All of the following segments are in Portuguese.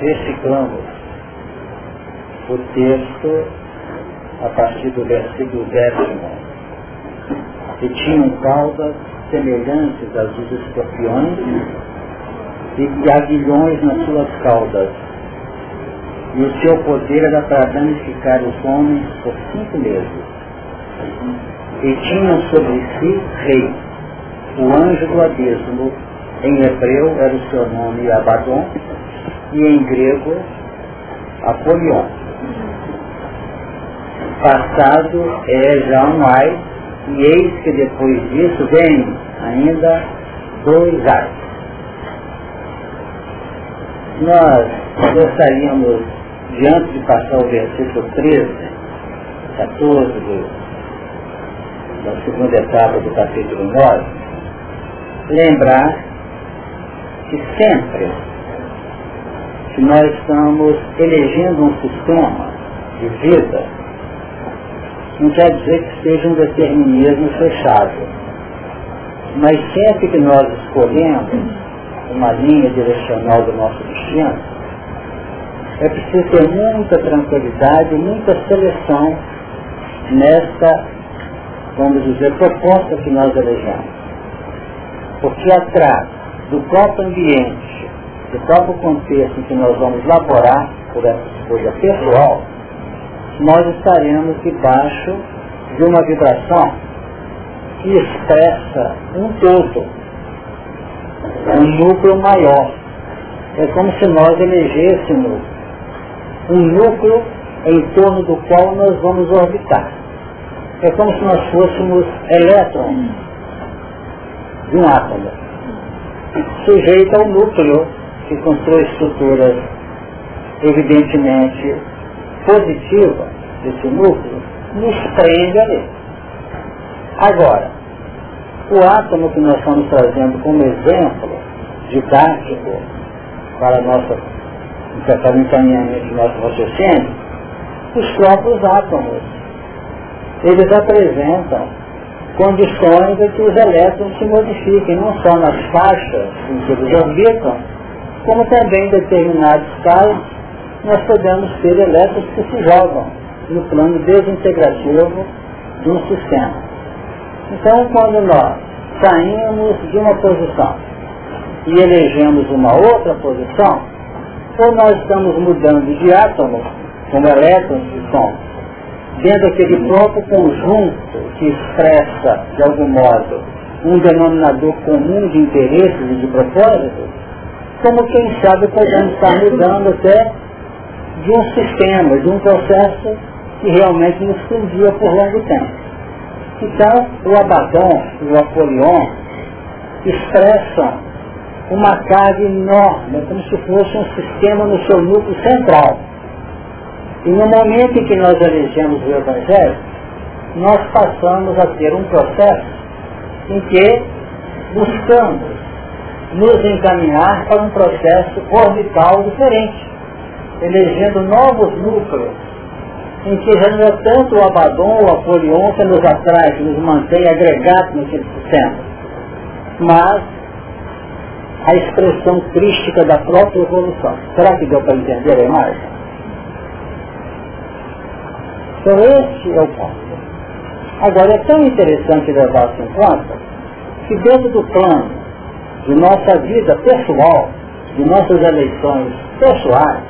reciclamos o texto a partir do versículo décimo. E tinham caudas semelhantes às dos escorpiões e aguilhões nas suas caudas. E o seu poder era para danificar os homens por cinco meses. E tinham sobre si rei, o anjo do abismo, em hebreu era o seu nome Abaddon, e em grego Apolion. Passado é já um ai, e eis que depois disso vem ainda dois ais. Nós gostaríamos, diante de passar o versículo 13, 14 do, da segunda etapa do capítulo 9, lembrar que sempre que nós estamos elegendo um sistema de vida, não quer dizer que seja um determinismo fechado. Mas sempre que nós escolhemos uma linha direcional do nosso destino, é preciso ter muita tranquilidade, muita seleção nesta, vamos dizer, proposta que nós elegemos. Porque atrás do próprio ambiente, do próprio contexto em que nós vamos laborar por essa escolha pessoal, nós estaremos debaixo de uma vibração que expressa um todo, um núcleo maior. É como se nós elegêssemos um núcleo em torno do qual nós vamos orbitar. É como se nós fôssemos elétrons de um átomo, sujeito ao núcleo que suas estruturas evidentemente positiva desse núcleo nos prende ali. Agora, o átomo que nós estamos trazendo como exemplo didático para nossa para encaminhamento do nosso raciocínio, os próprios átomos. Eles apresentam condições em que os elétrons se modifiquem, não só nas faixas em que eles orbitam, como também em determinados casos nós podemos ter elétrons que se jogam no plano desintegrativo de um sistema. Então, quando nós saímos de uma posição e elegemos uma outra posição, ou nós estamos mudando de átomo, como elétrons que são, dentro daquele próprio conjunto que expressa, de algum modo, um denominador comum de interesses e de propósitos, como quem sabe podemos estar mudando até de um sistema, de um processo que realmente nos prendia por longo tempo. Então, o Abaddon e o Apolion expressam uma carga enorme, como se fosse um sistema no seu núcleo central. E no momento em que nós elegemos o Evangelho, nós passamos a ter um processo em que buscamos nos encaminhar para um processo orbital diferente, elegendo novos núcleos, em que já não é tanto o Abaddon ou o Apolion que nos atrai, que nos mantém agregados naquele sistema, mas a expressão crística da própria evolução. Será que deu para entender a imagem? Então esse é o ponto. Agora é tão interessante levar-se em conta que dentro do plano de nossa vida pessoal, de nossas eleições pessoais,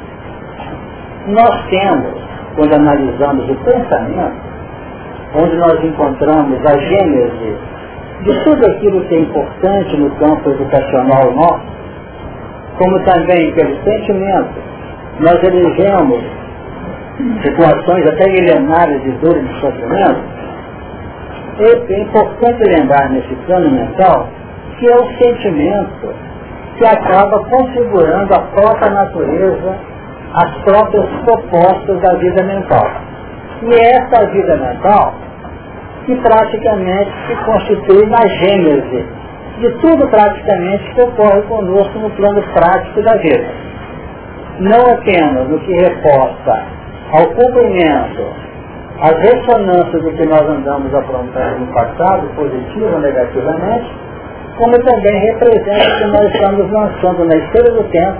nós temos, quando analisamos o pensamento, onde nós encontramos a gênese de tudo aquilo que é importante no campo educacional nosso, como também pelo sentimento, nós elegemos situações até milenares de dor e de sofrimento, é importante lembrar nesse plano mental que é o sentimento que acaba configurando a própria natureza, as próprias propostas da vida mental. E é essa vida mental que praticamente se constitui na gênese de tudo praticamente que ocorre conosco no plano prático da vida. Não apenas no que reporta ao cumprimento, às ressonâncias do que nós andamos aprontando no passado, positivo ou negativamente, como também representa que nós estamos lançando na história do tempo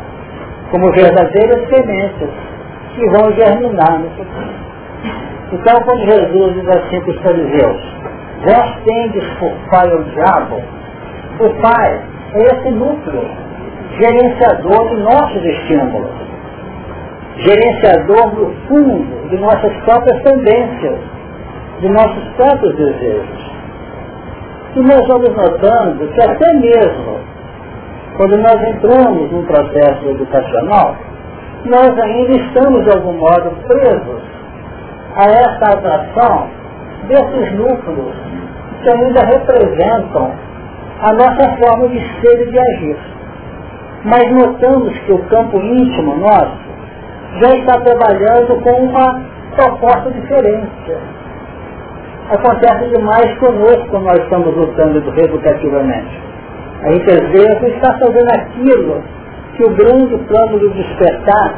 como verdadeiras sementes que vão germinar no futuro. Então, quando Jesus diz assim para os fariseus, vós tendes por pai o diabo, o pai é esse núcleo, gerenciador de nossos estímulos, gerenciador do fundo de nossas próprias tendências, de nossos próprios desejos. E nós vamos notando que até mesmo quando nós entramos num processo educacional, nós ainda estamos de algum modo presos a essa atração desses núcleos que ainda representam a nossa forma de ser e de agir. Mas notamos que o campo íntimo nosso já está trabalhando com uma proposta diferente. Acontece demais conosco quando nós estamos lutando educativamente. A gente às vezes está fazendo aquilo que o grande plano do despertar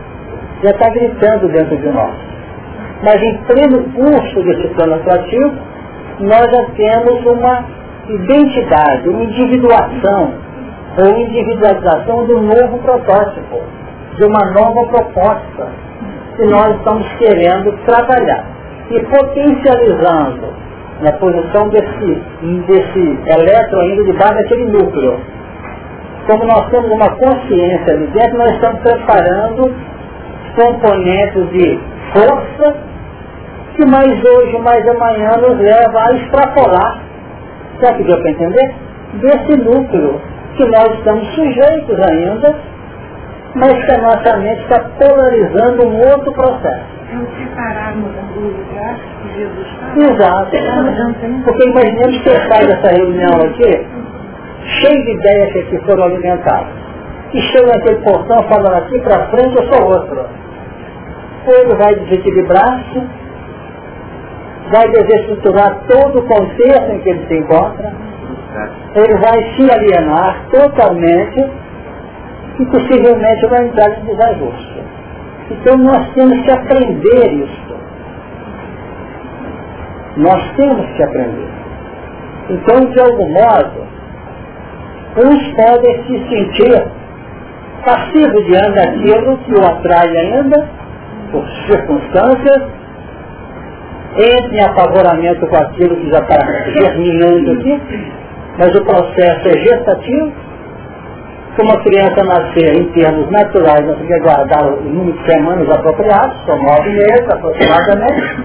já está gritando dentro de nós. Mas em pleno curso desse plano atuativo, nós já temos uma identidade, uma individuação, ou individualização de um novo protótipo, de uma nova proposta que nós estamos querendo trabalhar. E potencializando na posição desse, desse elétron ainda debaixo daquele núcleo. Como nós temos uma consciência ali dentro, nós estamos preparando componentes de força que mais hoje, mais amanhã nos leva a extrapolar, já que deu para entender? Desse núcleo que nós estamos sujeitos ainda, mas que a nossa mente está polarizando um outro processo. Separarmos do lugar que Jesus fala. Exato. Porque imaginemos que faz essa reunião aqui, cheio de ideias que foram alimentadas. E chega naquele portão falando aqui para frente, eu sou outro. Ele vai desequilibrar-se, vai desestruturar todo o contexto em que ele se encontra, ele vai se alienar totalmente e possivelmente vai entrar em desajuste. Então nós temos que aprender isso. Nós temos que aprender. Então, de algum modo, uns podem se sentir passivos diante daquilo que o atrai ainda, por circunstâncias, entre em apavoramento com aquilo que já está germinando aqui, mas o processo é gestativo, se uma criança nascer em termos naturais, nós temos que aguardar o número de semanas apropriados, são nove meses aproximadamente.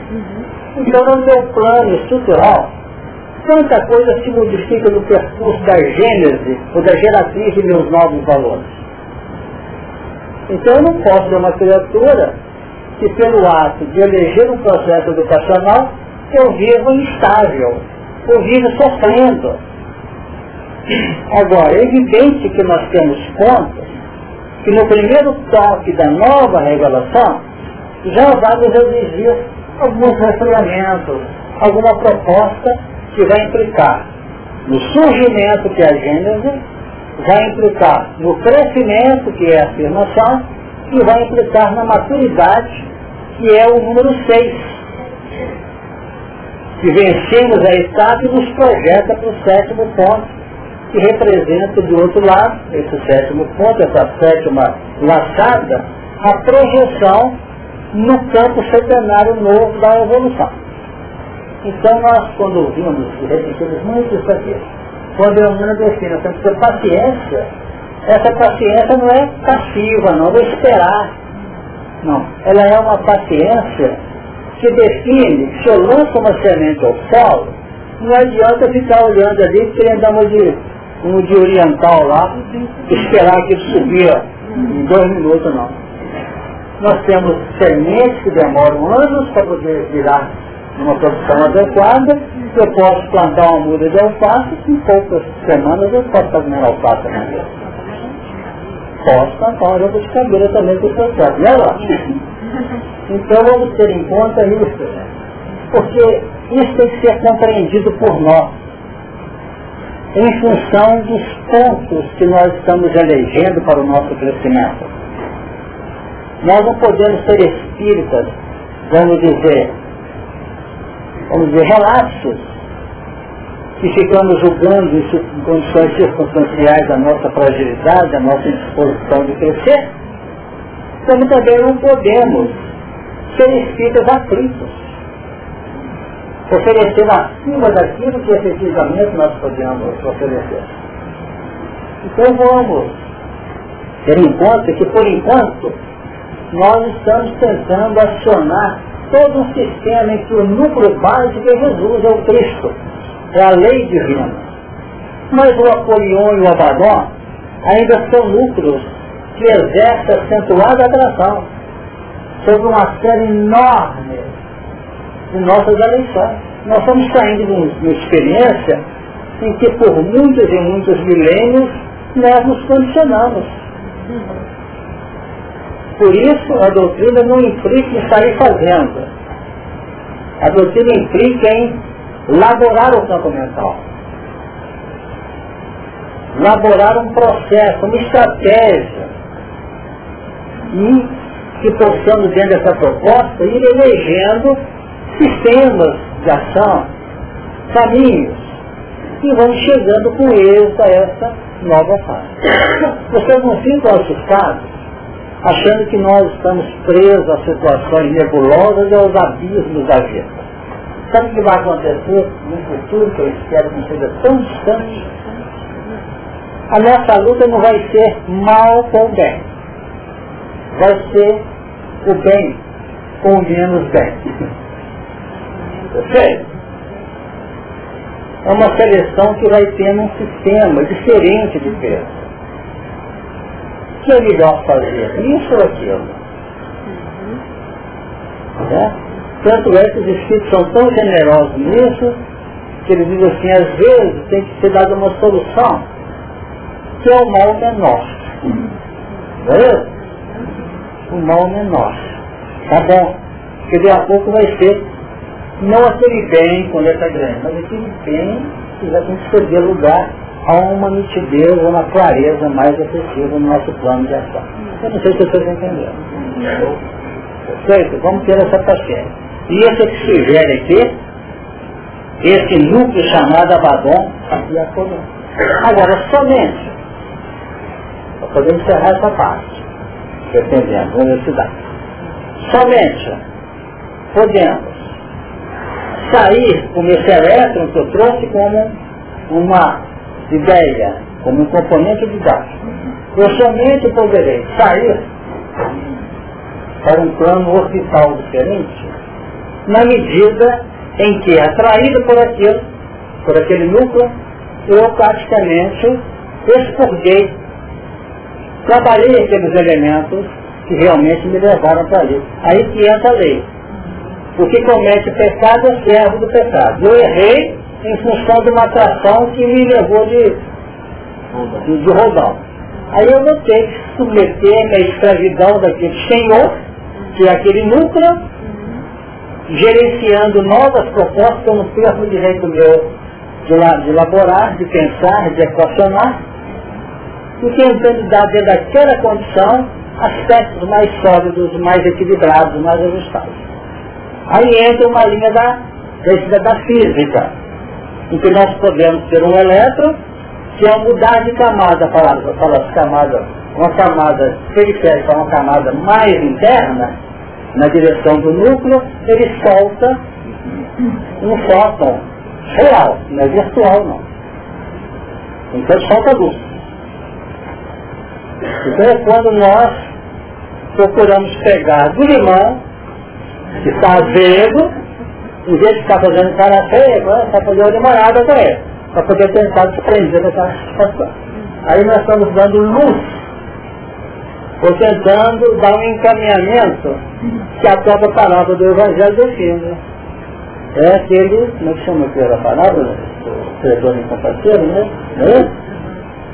Então, no meu plano estrutural, tanta coisa se modifica no percurso da gênese ou da geratriz de meus novos valores. Então, eu não posso ser uma criatura que, pelo ato de eleger um processo educacional, eu vivo instável, eu vivo sofrendo Agora, é evidente que nós temos pontos que no primeiro toque da nova revelação já vamos exigir alguns refriamentos, alguma proposta que vai implicar no surgimento que é a gênese, vai implicar no crescimento que é a afirmação e vai implicar na maturidade que é o número 6. Que vencemos a etapa e nos projeta para o sétimo ponto que representa do outro lado, esse sétimo ponto, essa sétima laçada, a projeção no campo centenário novo da evolução. Então nós, quando ouvimos e repetimos muito isso aqui, quando eu assim, nós temos que ter paciência, essa paciência não é passiva, não, vou esperar. Não, ela é uma paciência que define, se eu lanço uma semente ao solo, não adianta ficar olhando ali querendo dar uma de um de oriental lá, esperar que ele subia em dois minutos não. Nós temos sementes que demoram anos para poder virar uma produção adequada. Eu posso plantar uma muda de alface, em poucas semanas eu posso fazer uma alface na minha. Posso plantar uma roupa de cabelo também com o certo, né? Então vamos ter em conta isso, porque isso tem que ser compreendido por nós em função dos pontos que nós estamos elegendo para o nosso crescimento. Nós não podemos ser espíritas, vamos dizer, vamos dizer, relapsos, que ficamos julgando em condições circunstanciais a nossa fragilidade, a nossa disposição de crescer, como também não podemos ser espíritas aflitos, oferecer acima daquilo que efetivamente nós podemos oferecer. Então vamos ter em conta que, por enquanto, nós estamos tentando acionar todo um sistema em que o núcleo básico é Jesus, é o Cristo, é a lei divina. Mas o Apolion e o Abaddon ainda são núcleos que exercem acentuada atração sobre uma série enorme de nossas eleições. Nós estamos saindo de uma experiência em que por muitos e muitos milênios nós nos condicionamos. Por isso a doutrina não implica em sair fazendo. A doutrina implica em laborar o campo mental. Laborar um processo, uma estratégia. E que possamos, dentro dessa proposta, ir elegendo sistemas de ação, caminhos, e vamos chegando com êxito a essa nova fase. Vocês não ficam assustados achando que nós estamos presos a situações nebulosas e aos abismos da vida. Sabe o que vai acontecer no futuro, que eu espero que não seja tão distante? A nossa luta não vai ser mal com bem. Vai ser o bem com menos bem. Perfeito? É uma seleção que vai tendo um sistema diferente de peso o que é melhor fazer? Isso ou aquilo? Né? Tanto é que os espíritos são tão generosos nisso, que eles dizem assim, às vezes tem que ser dada uma solução, que é o mal menor. Entendeu? O mal menor. Tá bom? Porque daqui a pouco vai ser não aquele bem quando é grande, mas aquele bem que já tem que ceder lugar há uma nitidez, uma clareza mais efetiva no nosso plano de ação. Eu não sei se vocês entenderam. Perfeito? Vamos ter essa paciência. E esse que sugere aqui, esse núcleo chamado Abaddon e Apolon. Agora, somente, para poder encerrar essa parte, defendendo a universidade, somente podemos sair com esse elétron que eu trouxe como uma ideia, como um componente didático, eu somente poderei sair para um plano hospital diferente na medida em que, atraído por aquilo, por aquele núcleo, eu praticamente expurguei, trabalhei aqueles elementos que realmente me levaram para ali. Aí que entra a lei. O que comete pecado é servo do pecado. Eu errei, em função de uma atração que me levou de, de, de rodão. Aí eu vou ter que submeter a escravidão daquele senhor, que é aquele núcleo, gerenciando novas propostas, eu não perco o direito meu de, de elaborar, de pensar, de equacionar, e tentando dar dentro daquela condição aspectos mais sólidos, mais equilibrados, mais ajustados. Aí entra uma linha da, da, da física, em que nós podemos ter um elétron, que ao mudar de camada para as camadas, uma camada periférica, uma camada mais interna, na direção do núcleo, ele solta um fóton real, não é virtual não. Então solta luz. Então é quando nós procuramos pegar do limão, está azedo, em vez de estar fazendo cara feia, está fazendo uma limonada com ele, para poder tentar desprender dessa situação. Aí nós estamos dando luz, ou tentando dar um encaminhamento que a própria palavra do Evangelho define. É aquele, como é que chama aquela palavra? O credor incompatível, né? né?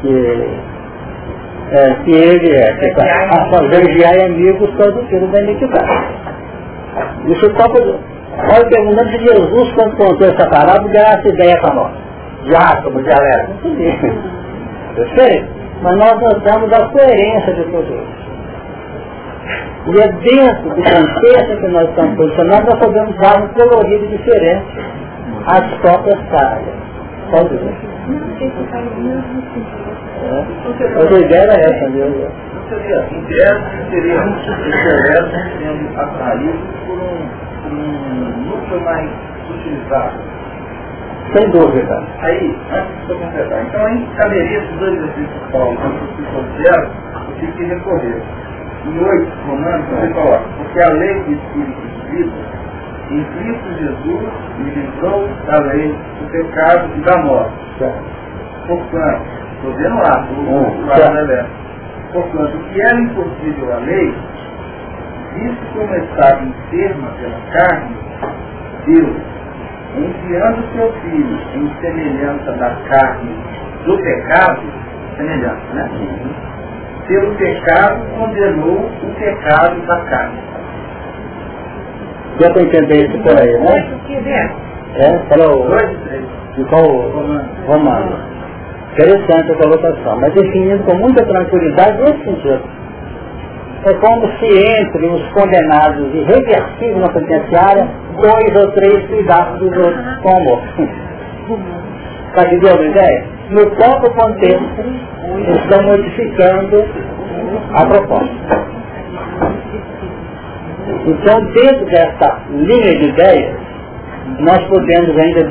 Que, é, que ele é, que a fazer guiar amigos todo filho da iniquidade. Isso é próprio Olha perguntando se Jesus, quando contou essa parábola, deu essa ideia para nós. De átomo, de alerta. Perfeito? Mas nós notamos a coerência de tudo isso. E é dentro do contexto que nós estamos posicionados, nós podemos dar um colorido diferente às próprias cargas. Pode ver. É. A ideia era essa mesmo. Seria, em seria um excelente sendo atraído por um, por um núcleo mais utilizado. Sem dúvida. Aí, antes de eu completar, então aí caberia esses dois exercícios que Paulo, quando se considera, o que que recorrer. Em oito Romanos, ele coloca, porque a lei do Espírito de vida, em Cristo Jesus, me livrou da lei do pecado e da morte. Portanto, estou vendo lá, lado da Portanto, o que era impossível à lei, visto como estava enferma pela carne, Deus, enviando seu filho em semelhança da carne do pecado, semelhança, né? Pelo pecado condenou o pecado da carne. Deu para entender isso por aí, né? É, falou. Ficou romano. Interessante a colocação, mas definindo com muita tranquilidade nesse sentido. É como se entre os condenados irreversíveis na penitenciária, dois ou três cuidados dos outros com amor. Está entendendo a ideia? No próprio contexto, estão modificando a proposta. Então, dentro dessa linha de ideias, nós podemos ainda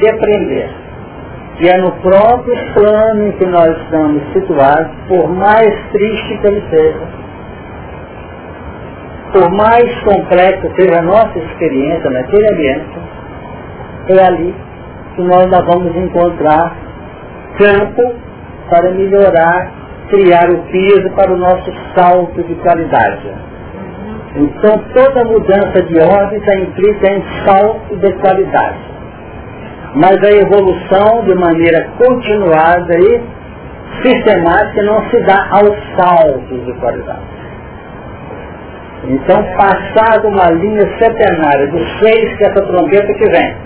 depreender que é no próprio plano em que nós estamos situados, por mais triste que ele seja, por mais complexa seja a nossa experiência naquele ambiente, é ali que nós ainda vamos encontrar campo para melhorar, criar o piso para o nosso salto de qualidade. Então toda mudança de órbita implica em salto de qualidade. Mas a evolução de maneira continuada e sistemática não se dá aos saltos de qualidade. Então, passado uma linha centenária dos seis que essa trombeta que vem,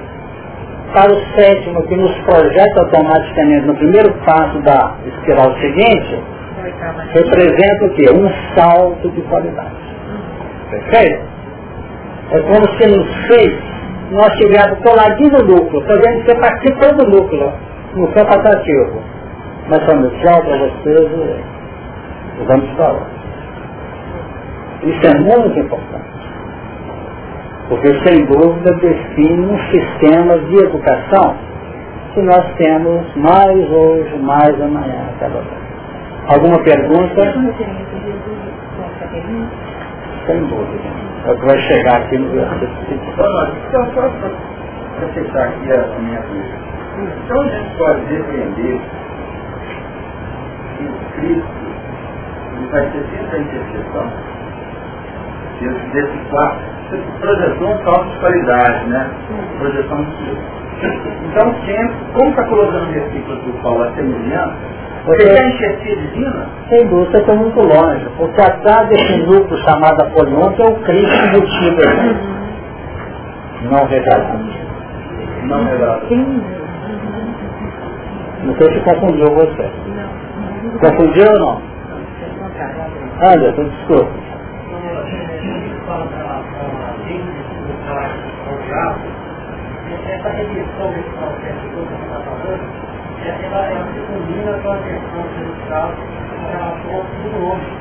para o sétimo que nos projeta automaticamente no primeiro passo da espiral seguinte, representa o quê? Um salto de qualidade. Perfeito? É como se no seis nós tivéssemos coladinho no núcleo, fazendo que participando do núcleo, no campo atrativo. Mas quando tchau para vocês, vamos falar. Isso é muito importante. Porque, sem dúvida, define um sistema de educação que nós temos mais hoje, mais amanhã, cada vez. Alguma pergunta? Sem dúvida. É o que vai chegar aqui no versículo. Então, só para aceitar aqui a minha dúvida. Então, a gente pode defender que Cristo ele vai ser sempre a intercessão desse, desse quarto, projetou um salto de qualidade, né? Projeção de Então, sempre, como está colocando o versículo do Paulo a semelhança, você quer enxertia divina? Sem dúvida, você está muito longe. Porque atrás desse grupo chamado Apolion, que é o Cristo embutido Não revelado. Não revelado. Não sei se confundiu você. Confundiu ou não? Anderson, desculpa. Essa redução desse processo que você está falando, ela, ela se combina com a questão judicial com relação ao hoje.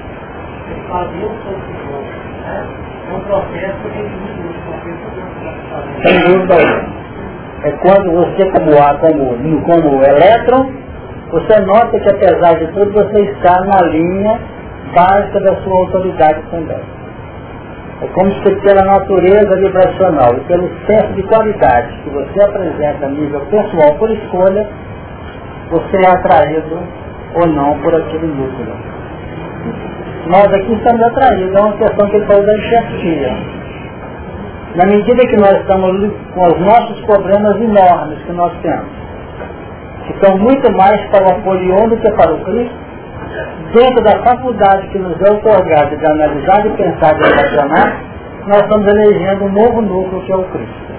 Eles faziam o seu futuro. Né? É um processo de equilíbrio, um processo Sem dúvida É quando você, como, como, como elétron, você nota que apesar de tudo você está na linha básica da sua autoridade também. É como se pela natureza vibracional e pelo senso de qualidade que você apresenta a nível pessoal por escolha, você é atraído ou não por aquele núcleo. Nós aqui estamos atraídos, é uma questão que ele falou da enxertia. Na medida que nós estamos com os nossos problemas enormes que nós temos, que são muito mais para o Apolion do que para o Cristo, dentro da faculdade que nos é otorgada de analisar, de pensar, de relacionar, nós estamos elegendo um novo núcleo que é o Cristo.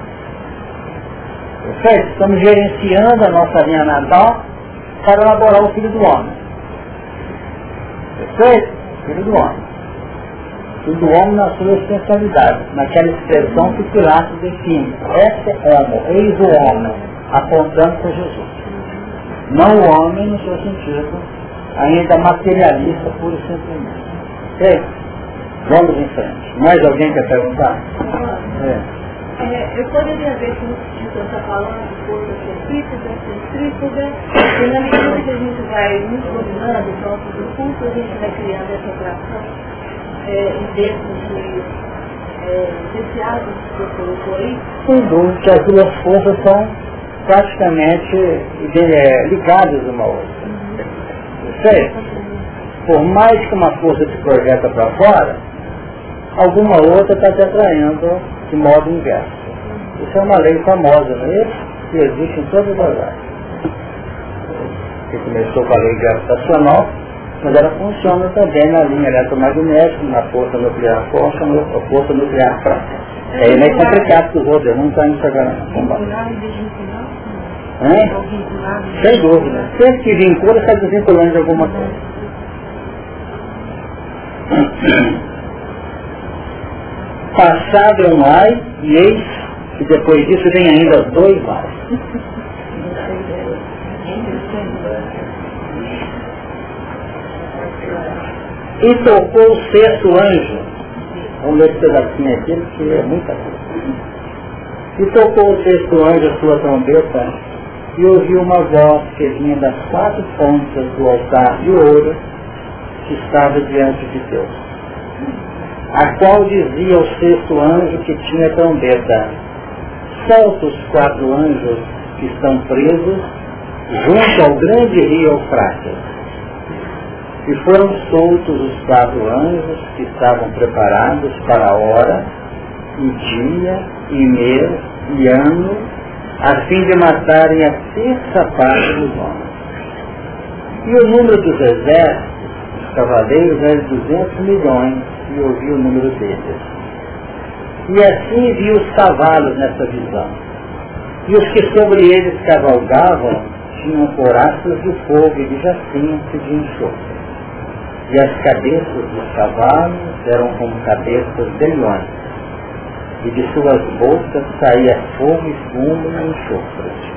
Perfeito? Estamos gerenciando a nossa linha natal para elaborar o Filho do Homem. Perfeito? Filho do Homem. Filho do Homem na sua especialidade, naquela expressão que Pilatos define. Esse é homo, eis o homem, apontando para Jesus. Não o homem no seu sentido, ainda materialista puro e simplesmente. Ok? Vamos em frente. Mais alguém quer perguntar? É. É, eu poderia ver que o que está falando de força centrífuga, centrífuga, e na medida que a gente vai nos dominando os nossos impulsos, a gente vai criando essa atração é, dentro de é, desse hábito que você colocou aí? Sem dúvida que as duas forças são praticamente é, ligadas uma à outra. Sei, por mais que uma força se projeta para fora, alguma outra está te atraindo de modo inverso. Isso é uma lei famosa, não é Que existe em todas as áreas. Que começou com a lei gravitacional, mas ela funciona também na linha eletromagnética, na força nuclear forte, na força nuclear fraca. É, é meio complicado para os outros, não está nisso Sem dúvida. Sempre que vincula, está desvinculando de alguma coisa. Passado é um ai e eis que depois disso vem ainda dois mais. E tocou o sexto anjo. Vamos ler esse pedacinho aqui, porque é muita coisa. E tocou o sexto anjo a sua trombeta e ouviu uma voz que vinha das quatro pontas do altar de ouro que estava diante de Deus, a qual dizia ao sexto anjo que tinha trombeta, solta os quatro anjos que estão presos junto ao grande rio Eufrates. E foram soltos os quatro anjos que estavam preparados para a hora, e dia, e mês, e ano, a fim de matarem a terça parte dos homens. E o número dos exércitos, dos cavaleiros, era de 200 milhões, e ouvi o número deles. E assim vi os cavalos nessa visão. E os que sobre eles cavalgavam tinham coraças de fogo e de jacinto de enxofre. E as cabeças dos cavalos eram como cabeças de leões. E de suas bocas saía fogo e fumo e enxofre.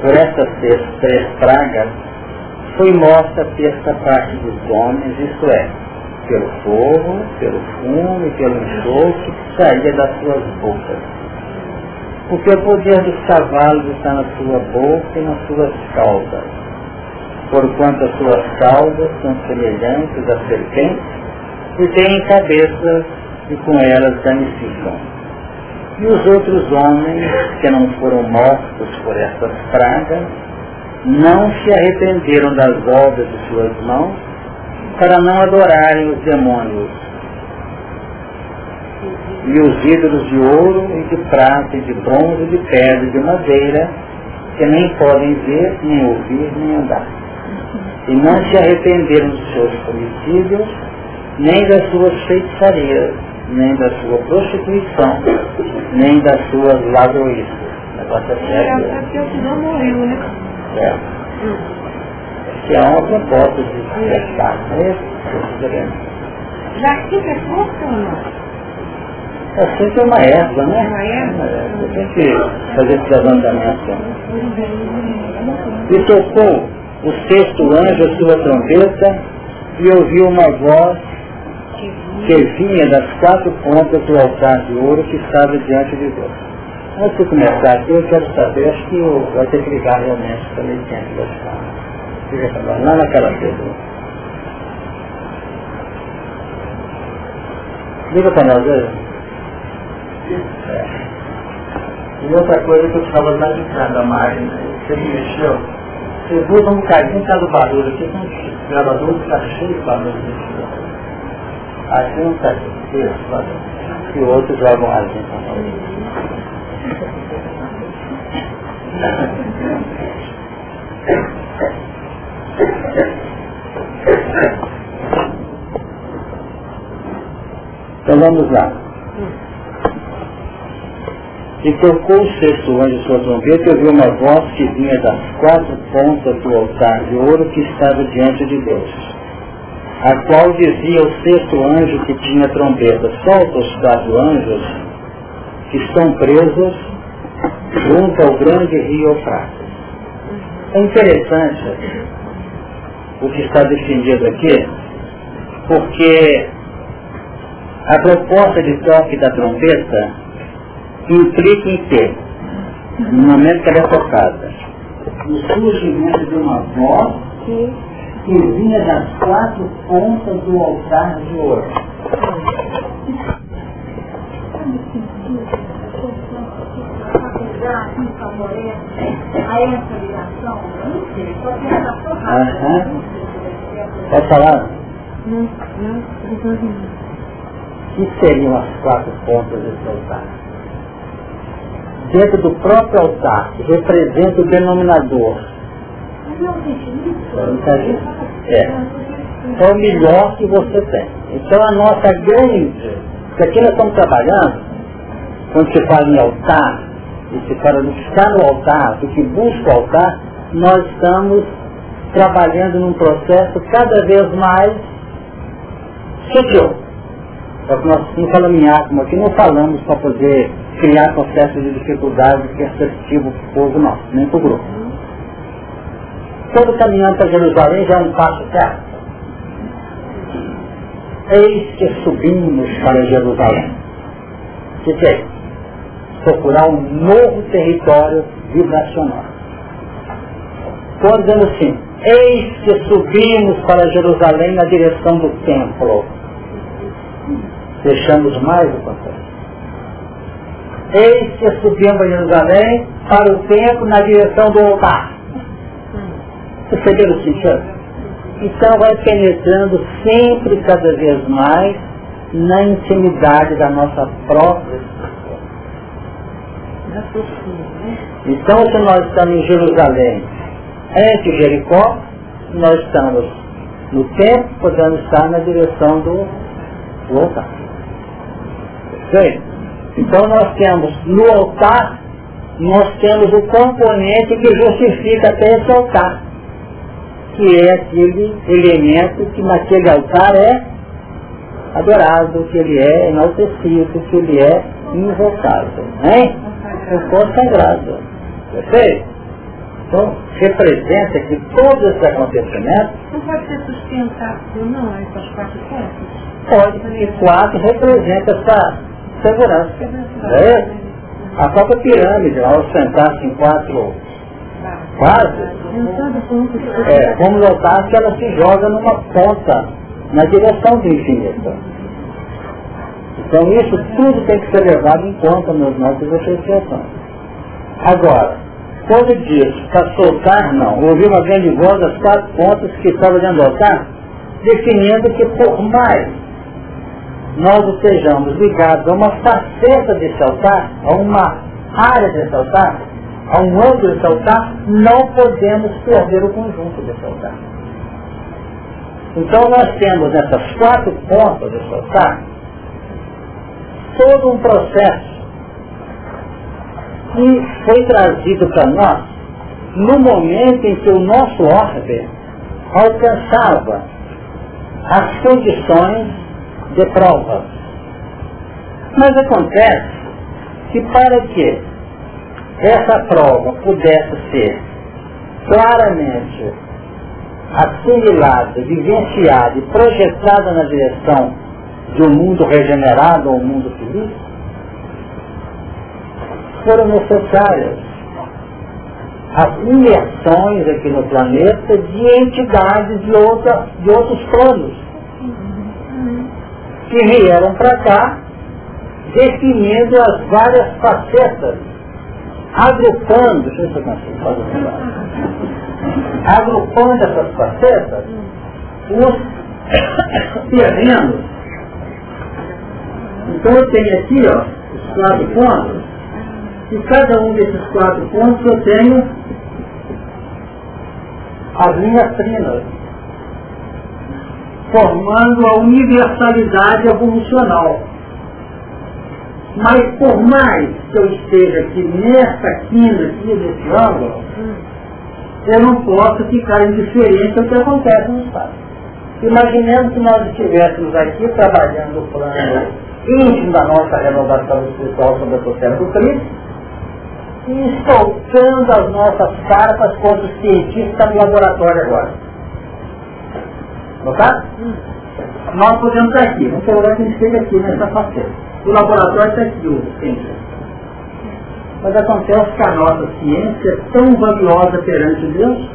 Por essas três pragas foi morta a terça parte dos homens, isto é, pelo fogo, pelo fumo e pelo enxofre que saía das suas bocas. Porque o poder dos cavalos está na sua boca e nas suas caudas. Porquanto as suas caudas são semelhantes a serpentes e têm cabeças e com elas danificam. E os outros homens que não foram mortos por essas pragas não se arrependeram das obras de suas mãos para não adorarem os demônios e os ídolos de ouro e de prata e de bronze e de pedra e de madeira que nem podem ver, nem ouvir, nem andar. E não se arrependeram dos seus homicídios, nem das suas feitiçarias, nem da sua prostituição, nem das suas ladroices. Negócio é sério. É que é uma proposta de libertar, não é isso? Já que é força ou não? É sempre uma erva, né? Uma erva. É, tem que fazer esse levantamento. E tocou o sexto anjo a sua trombeta e ouviu uma voz que vinha das quatro pontas do altar de ouro que estava diante de Deus. Antes de começar aqui, eu quero saber, acho que eu vou ter que ligar realmente para ele tempo da história lá naquela pedra. Liga para nós, é. E outra coisa que eu estava lá de casa da máquina, você me mexeu, você usa um bocadinho cada barulho aqui, com um gravador está cheio de barulho aqui. Aqui não está aqui, e o outro joga um nós. Então vamos lá. E tocou o sexto anjo sua trombeta e ouviu uma voz que vinha das quatro pontas do altar de ouro que estava diante de Deus, a qual dizia o sexto anjo que tinha trombeta, solta os quatro anjos que estão presos junto ao grande rio Eufrates. É interessante o que está defendido aqui, porque a proposta de toque da trombeta implica em que, no momento que ela é tocada, o surgimento de uma voz que, vinha das quatro pontas do altar de ouro. Pode falar? Não, não, que seriam as quatro pontas desse altar? Dentro do próprio altar, que representa o denominador. É. É o melhor que você tem. Então a nossa grande, porque aqui nós estamos trabalhando, quando se fala em altar, e se fala do que no altar, do que busca o altar, nós estamos trabalhando num processo cada vez mais sutil. Nós não falamos em átomo aqui, não falamos para poder criar processos de dificuldade perceptivo para o povo nosso, nem para o grupo. Todo caminhando para Jerusalém já é um passo certo. Eis que subimos para Jerusalém. Que é? Procurar um novo território vibracional. Estou dizendo assim, eis que subimos para Jerusalém na direção do templo deixamos mais o passado. Eis que subimos a Jerusalém para o templo na direção do altar. Perceberam o sentido? Então vai penetrando sempre cada vez mais na intimidade da nossa própria então se nós estamos em Jerusalém, entre Jericó, nós estamos no tempo, podemos estar na direção do, do altar. Então nós temos no altar, nós temos o componente que justifica até esse altar, que é aquele elemento que naquele altar é adorado, que ele é enaltecido, que ele é invocado. Hein? O corpo sagrado. Perfeito? Então, representa que todos esses acontecimentos. Não pode ser sustentado, não, essas quatro pontos? Pode, e quatro representa essa segurança. É? A própria pirâmide, ao sentar-se em quatro fases, é, vamos notar que ela se joga numa ponta na direção do infinito. Então isso tudo tem que ser levado em conta nas nossas apreciações. Agora, quando diz para soltar, não, ouvi uma grande voz das quatro pontas que estava do altar, definindo que por mais nós estejamos ligados a uma faceta desse altar, a uma área desse altar, a um ângulo desse altar, não podemos perder o conjunto desse altar. Então nós temos nessas quatro pontas desse altar todo um processo que foi trazido para nós no momento em que o nosso orbe alcançava as condições de prova. Mas acontece que para que essa prova pudesse ser claramente assimilada, vivenciada e projetada na direção de um mundo regenerado ou um mundo feliz, foram necessárias as imersões aqui no planeta de entidades de, outra, de outros planos que vieram para cá definindo as várias facetas, agrupando, deixa eu ver se eu consigo agrupando essas facetas, os terrenos. Então eu tenho aqui ó, os quatro pontos, e cada um desses quatro pontos eu tenho as linhas trinas formando a universalidade evolucional. Mas por mais que eu esteja aqui nessa quina, aqui nesse ângulo, eu não posso ficar indiferente ao que acontece no espaço. Imaginemos que nós estivéssemos aqui trabalhando o plano íntimo da nossa renovação espiritual sobre a sociedade do Cristo, e soltando as nossas cartas contra os cientistas no laboratório agora. Notaram? Hum. Nós podemos estar aqui, vamos colocar que a gente chega aqui nessa faceta. O laboratório está aqui, o. Mas acontece que a nossa ciência é tão valiosa perante Deus.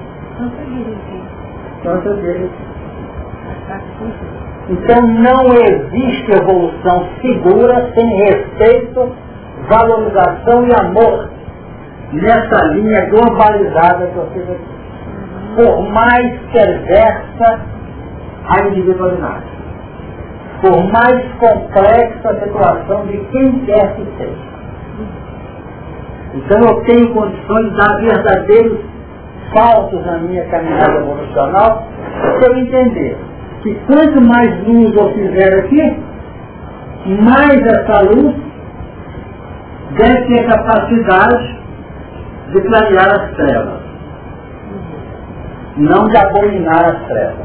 Quanto dele. Então não existe evolução segura sem respeito, valorização e amor nessa linha globalizada que eu fiz aqui. Por mais perversa a individualidade. Por mais complexa a situação de quem quer que seja. Então eu tenho condições de dar verdadeiros saltos na minha caminhada evolucional se eu entender que quanto mais luz eu fizer aqui, mais essa luz deve ter capacidade de clarear as trevas, não de abominar as trevas.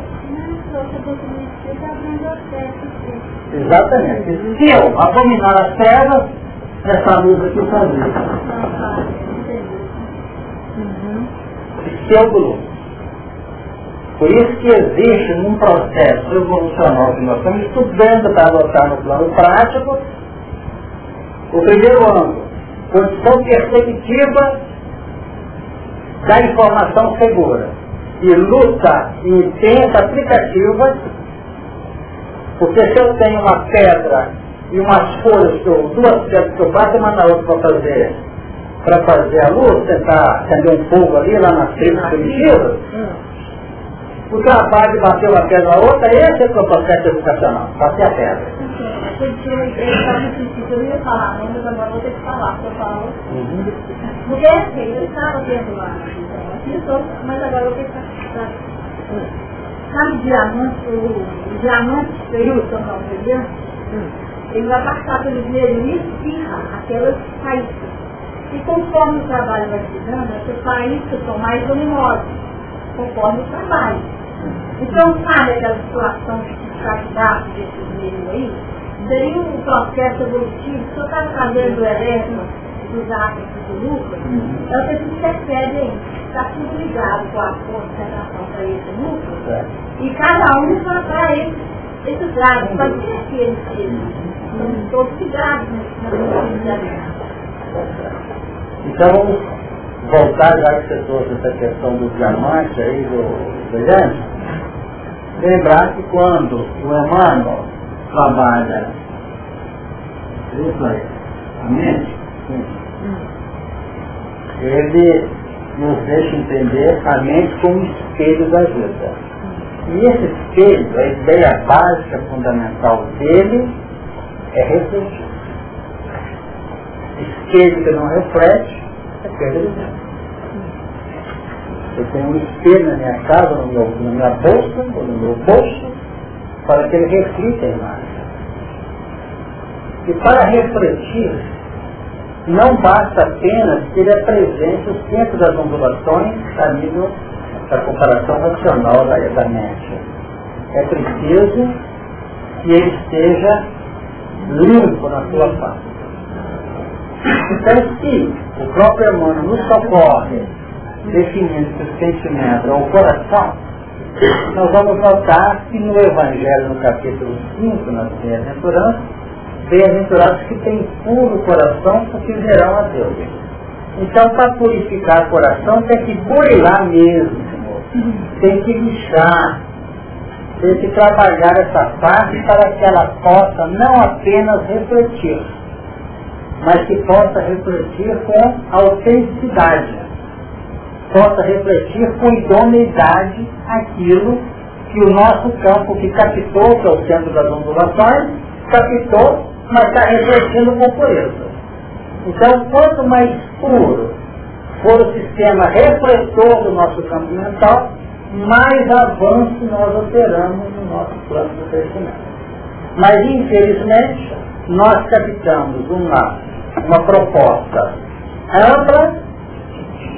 Exatamente. Se eu abominar as trevas, essa luz aqui fazia. Pseudo-luz. Por isso que existe num processo evolucional que nós estamos estudando para adotar no plano prático, o primeiro ângulo, condição perspectiva da informação segura e luta intensa aplicativa, porque se eu tenho uma pedra e umas folhas, duas pedras que eu bato uma na outra para fazer, para fazer a luz, tentar acender um fogo ali lá nas tribos primitivas, o trabalho de bater uma pedra na outra, esse é o processo educacional, bater a pedra. Eu ia falar, mas agora vou ter que falar, eu falo. Porque assim, eu estava tendo lá, mas agora eu vou ter que falar. Sabe diamante, o diamante período que eu não ele vai passar pelo dinheiro e espirra aquelas faíscas. E conforme o trabalho vai se dando, essas faíscas são mais luminosas, conforme o trabalho. Então, sabe aquela situação de fiscalidade desse dinheiro aí? Seria um processo evolutivo, se eu estava fazendo o elétrico dos átomos do núcleo, é o que a gente percebe aí. Está tudo ligado com a concentração para esse núcleo, é. e cada um para esse, esses lados, pode ser que eles todos ligados nesse Então vamos voltar já que você trouxe essa questão do diamante aí, do brilhante, lembrar que quando o Emmanuel trabalha a mente, ele nos deixa entender a mente como espelho da vida. E esse espelho, a ideia básica, fundamental dele, é refletir. Espelho que não reflete, é perda. Eu tenho um espelho na minha casa, no meu, na minha bolsa, ou no meu bolso, para que ele reflita a imagem. E para refletir, não basta apenas que ele apresente o centro das ondulações a nível da comparação racional da, da mente. É preciso que ele esteja limpo na sua face. Então, se o próprio Emmanuel nos socorre definindo que o sentimento é o coração, nós vamos notar que no Evangelho, no capítulo 5, nas bem-aventuranças, bem-aventurados que têm puro coração porque verão a Deus. Então, para purificar o coração, tem que burilar mesmo, Senhor. Tem que lixar, tem que trabalhar essa parte para que ela possa não apenas refletir, mas que possa refletir com autenticidade possa refletir com idoneidade aquilo que o nosso campo que captou, que é o centro das ondulações, captou, mas está refletindo com pureza. Então, quanto mais puro for o sistema refletor do nosso campo mental, mais avanço nós operamos no nosso plano de crescimento. Mas, infelizmente, nós captamos uma, uma proposta ampla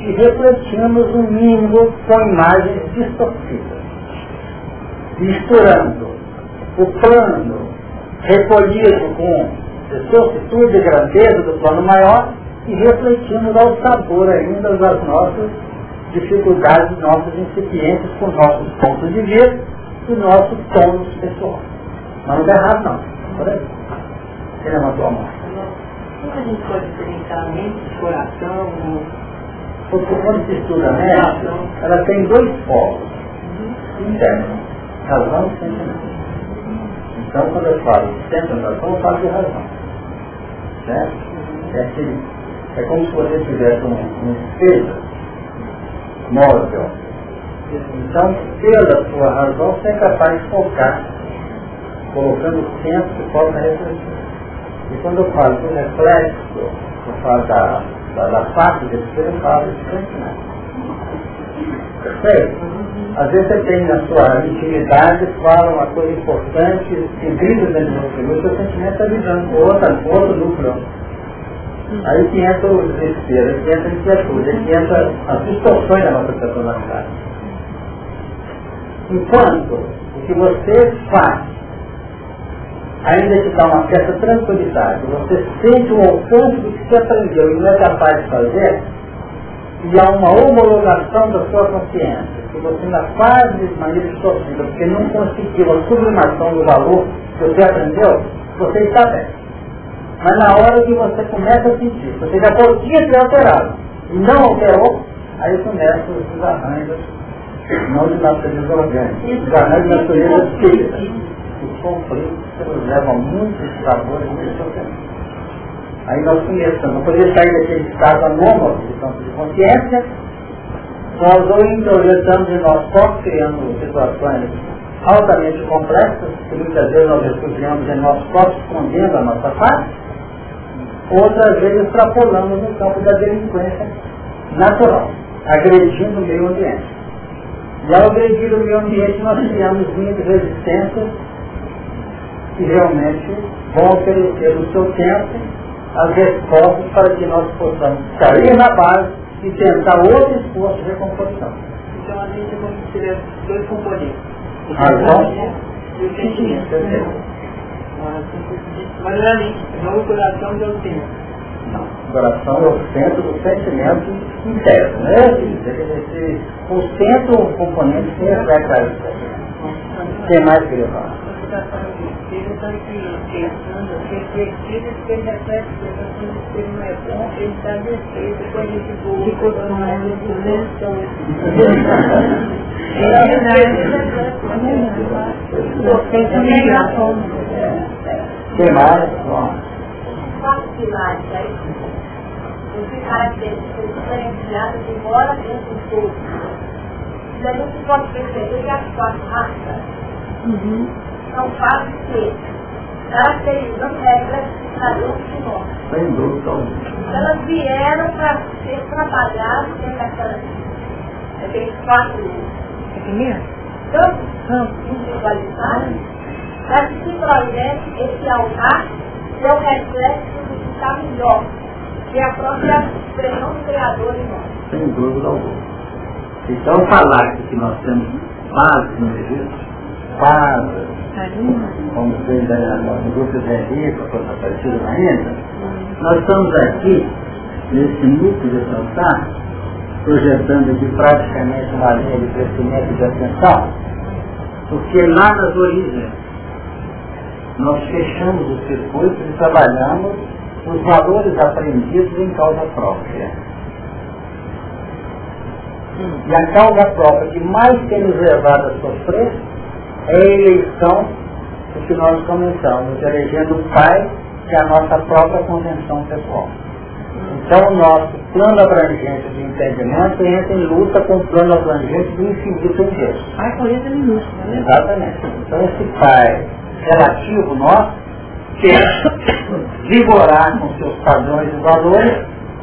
e refletimos um mínimo com imagens distorcidas, misturando o plano recolhido com solicitude e grandeza do plano maior e refletimos ao sabor ainda das nossas dificuldades, nossas incipiências com nossos pontos de vista e nosso tônus pessoal. Mas não está errado não. Por aí. Ele levantou a mão. Como a gente pode a mente coração? Porque quando se estuda a mente, ela tem dois polos internos, razão e sentimento. Então quando eu falo de sentimento, eu falo de razão. Certo? É, assim, é como se você tivesse um, um espelho móvel. Então, pela sua razão, você é capaz de focar, colocando o centro que possa refletir. E quando eu falo do reflexo, eu falo da, da, da parte desse espelho, eu falo de sentimento. Perfeito? Às vezes você tem na sua intimidade, fala uma coisa importante, grita dentro do seu, o seu sentimento está ligando outro, outro núcleo. Aí que entra o desespero, aí que entra a inquietude, aí que entra as distorções da nossa personalidade. Enquanto o que você faz ainda te dá uma certa tranquilidade, você sente o alcance do que você aprendeu e não é capaz de fazer, e há uma homologação da sua consciência que você ainda faz de maneira distorcida, porque não conseguiu a sublimação do valor que você aprendeu, você está bem. Mas na hora que você começa a sentir, você já podia ter alterado, e não alterou, aí começam os arranjos, não de natureza orgânica, os arranjos de natureza espírita. Os conflitos levam muitos sabores, muitos sofrimentos. Aí nós começamos, poder sair daquele estado anômalo de campo de consciência, nós ou introjetamos em nós próprios, criando situações altamente complexas, que muitas vezes nós refugiamos em nós próprios, escondendo a nossa face, outras vezes extrapolamos no campo da delinquência natural, agredindo o meio ambiente. E ao agredir o meio ambiente, nós criamos linhas de resistência que realmente vão oferecer no seu tempo as respostas para que nós possamos sair na base e tentar outro esforço de recomposição. Então a gente como tivesse dois componentes. O Razão e o sentimento. Mas não é não o coração que é o centro. Não. O coração é o centro do sentimento interno, né? O centro, o componente que reflete a isso. O que mais que ele fala? Ele está pensando, refletido, que ele reflete, que ele não é bom, ele está defeito, depois a gente ficou tomando dimensão. Tem que melhorar. que mais? Bom. quatro pilares aí, os características diferenciadas embora dentro do todo. E a gente pode perceber que as quatro raças são quatro que caracterizam regras de padrão de nós. Sem dúvida alguma. Elas vieram para ser trabalhadas dentro daquelas aqueles quatro campos individualizados para que se projete esse altar que é o reflexo do que está melhor, que é a própria expressão do Criador em nós. Sem dúvida alguma. Então falar que nós temos base no registro, base, como fez no grupo de Henrique, coisa parecida ainda, nós estamos aqui, nesse núcleo de altar, projetando aqui praticamente uma linha de crescimento de atenção, porque lá nas origens nós fechamos o circuito e trabalhamos os valores aprendidos em causa própria. E a causa própria que mais tem nos levado a sofrer é a eleição do que nós começamos, elegendo o pai, que é a nossa própria convenção pessoal. Então o nosso plano abrangente de entendimento entra em luta com o plano abrangente do infinito em Deus. Ai, corrida minúscula, né? Exatamente. Então esse pai relativo nosso quer vigorar com seus padrões e valores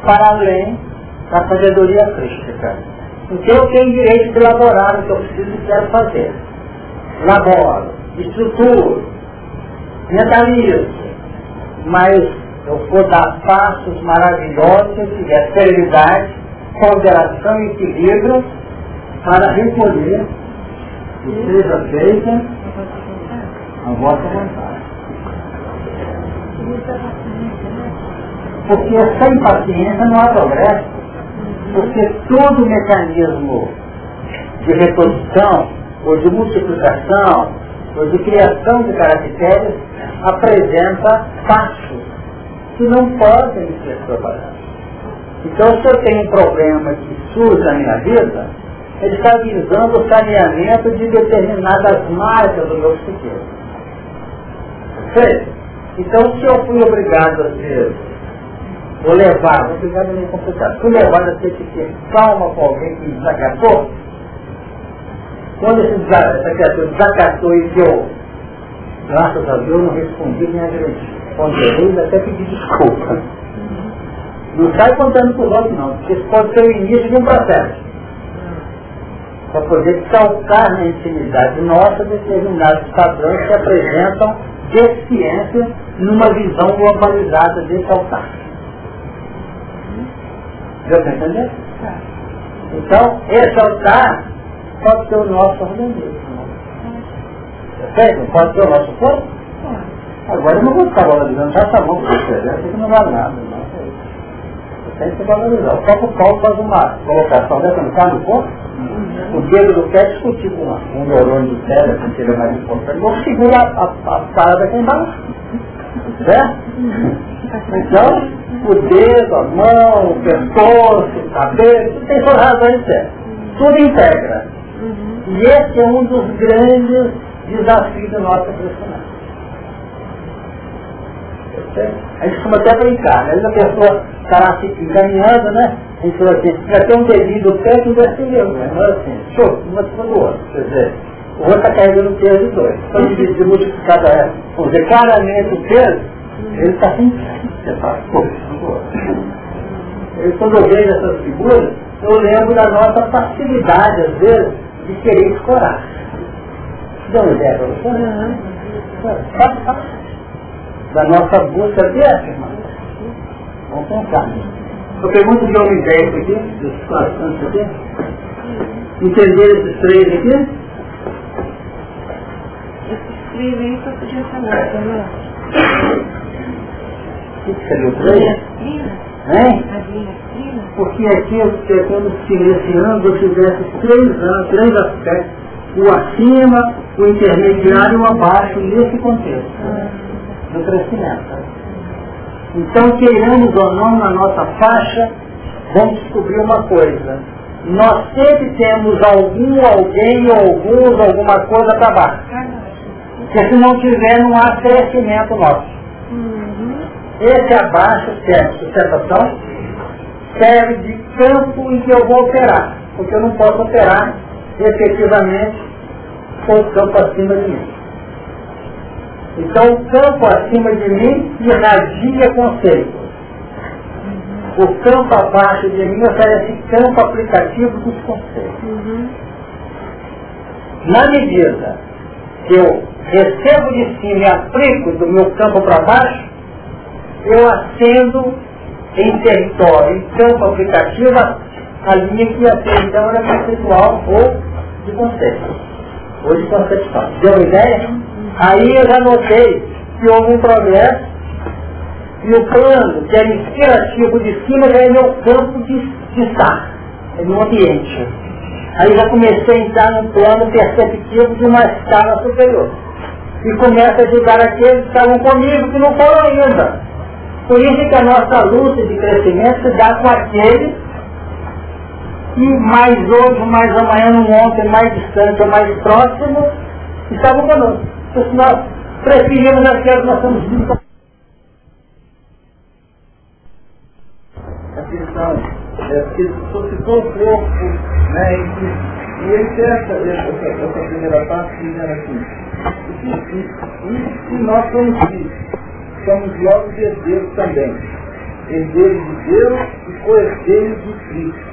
para além da sabedoria crítica. Então eu tenho direito de elaborar o que eu preciso e quero fazer. Laboro, estruturo, mentalizo, mas eu vou dar passos maravilhosos se eu tiver serenidade, ponderação e equilíbrio para recolher que seja feita a vossa vontade. Porque sem paciência não há progresso. Porque todo mecanismo de reprodução, ou de multiplicação, ou de criação de caracteres, apresenta passos que não podem ser trabalhados. Então, se eu tenho um problema que surge na minha vida, ele está visando o saneamento de determinadas marcas do meu psiquismo. Certo? Então, se eu fui obrigado a ser, ou levado, obrigado é meio complicado, fui levado a ter que ter calma com alguém que me desacatou, quando esse, essa criatura desacatou e deu, graças a Deus, não respondi nem agredi. Ponderei e até pedi desculpa. Não sai contando os outros não, porque isso pode ser o início de um processo. Para poder saltar na intimidade nossa determinados padrões que apresentam deficiência numa visão globalizada desse altar. Deu para entender? Então, esse altar pode ser o nosso organismo. Certo? Pode ser o nosso corpo? Agora eu não vou ficar valorizando, já tá bom para você, já sei que não vale nada. Não. Tem que valorizar. O próprio Paulo faz uma colocação dessa no caso do corpo. O dedo do pé discutir com um neurônio do cérebro, que seria mais importante. Vou segurar a, a, a parada aqui embaixo. Certo? Então, o dedo, a mão, o pescoço, o cabelo, tem suas razões certas. Tudo integra. E esse é um dos grandes desafios da nossa personagem. A gente costuma até brincar, né? a pessoa está assim, encaminhando, né? A gente fala assim, já tem um do que não deve ser meu, né? Não é assim, show, uma cima do outro. Quer dizer, o outro está carregando o peso de dois. Então, de, de multiplicado, é, vamos dizer, claramente o peso, ele está sentindo. Você fala, poxa, eu, quando eu vejo essas figuras, eu lembro da nossa facilidade, às vezes, de querer escorar. Dá uma ideia para você? Da nossa busca de afirmação. Vamos pensar. Eu pergunto de homem 10 aqui, dos quatro aqui. Entender esses três aqui? Esses três aí só podia falar, né? O que o três? Hein? Porque aqui eu pretendo que nesse ano eu fizesse três anos, três aspectos. O acima, o intermediário e o abaixo, nesse contexto. Do crescimento. Então, queiramos ou não, na nossa faixa, vamos descobrir uma coisa. Nós sempre temos algum, alguém, alguns, alguma coisa para baixo. Porque se não tiver, não há crescimento nosso. Esse abaixo serve sustentação, serve de campo em que eu vou operar. Porque eu não posso operar efetivamente com o campo acima de mim. Então o campo acima de mim irradia conceitos. O campo abaixo de mim oferece campo aplicativo dos conceitos. Uhum. Na medida que eu recebo de cima e aplico do meu campo para baixo, eu acendo em território, em campo aplicativo, a linha que ser então era conceitual ou de conceito, ou de concepção. Deu uma ideia? Aí eu já notei que houve um progresso e o plano, que era inspirativo de cima, já é meu campo de, de estar, é meu ambiente. Aí já comecei a entrar num plano perceptivo de uma escala superior. E começa a ajudar aqueles que estavam comigo, que não foram ainda. Por isso que a nossa luta de crescimento se dá com aqueles que mais hoje, mais amanhã, no ontem, mais distante ou mais próximo, estavam conosco. Porque nós preferimos aqueles que nós estamos vivos. A questão é que suscitou o corpo, né, e, e ele testa essa, essa primeira parte dizendo assim, e, e, e nós somos filhos, somos jovens herdeiros também, herdeiros de Deus e co-herdeiros de Cristo.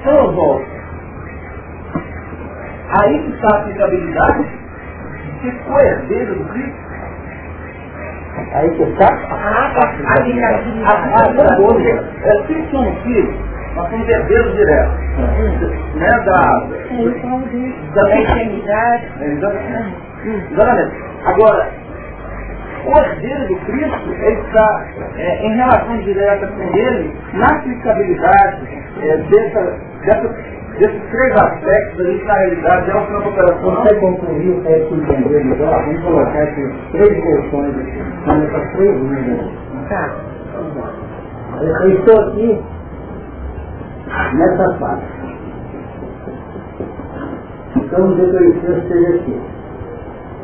Então eu volto. Aí que está a aplicabilidade ser co-herdeiro do Cristo. Aí que está ah, tá. a aplicabilidade. É assim que somos filhos, nós somos herdeiros diretos. Né, da, da eternidade. Exatamente. Agora, o herdeiro de Cristo ele está é, em relação direta com ele na aplicabilidade é, dessa, dessa, desses três aspectos ali na realidade é uma operação. Você concluiu, é que entender melhor, vamos colocar aqui três versões aqui, são essas três linhas. Tá. Eu estou aqui nessa parte. Então, que eu esteja aqui.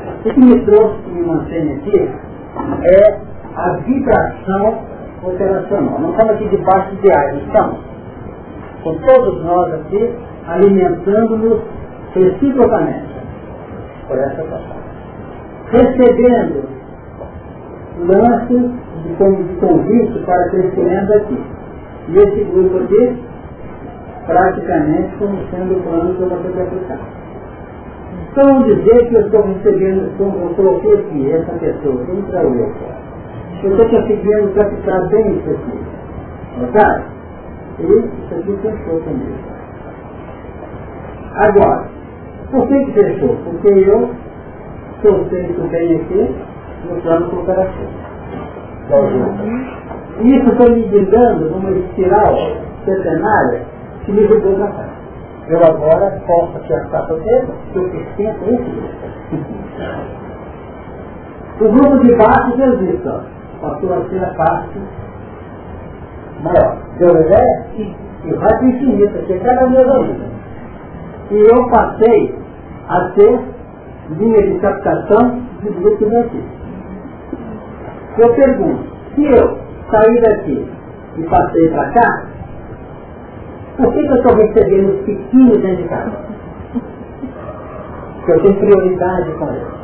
O que me trouxe, que me mantém aqui, é a vibração operacional. Não estamos aqui debaixo de ideais, estamos. Com todos nós aqui, alimentando-nos reciprocamente por essa passagem. Recebendo lances de convite para crescimento aqui. E esse grupo aqui, praticamente como sendo o plano que eu vou ter aplicar. Então dizer que eu estou recebendo, eu coloquei aqui, essa pessoa, entra o eu. Eu estou conseguindo captar bem isso aqui. Notaram? E isso aqui fechou comigo. Agora, por que, que fechou? Porque eu estou feito bem aqui no plano cooperativo. E isso foi me ligando numa espiral centenária que me jogou na frente eu agora posso acertar o dedo, que eu sustento esse O grupo de baixo fez isso, ó. passou a ser a parte maior. Deu a ideia? E vai para o infinito, porque é cada vez ainda. E eu passei a ter linha de captação de grupo daqui. Eu pergunto, se eu sair daqui e passei para cá, por que, que eu estou recebendo os pequenos dentro de casa? Porque eu tenho prioridade com eles.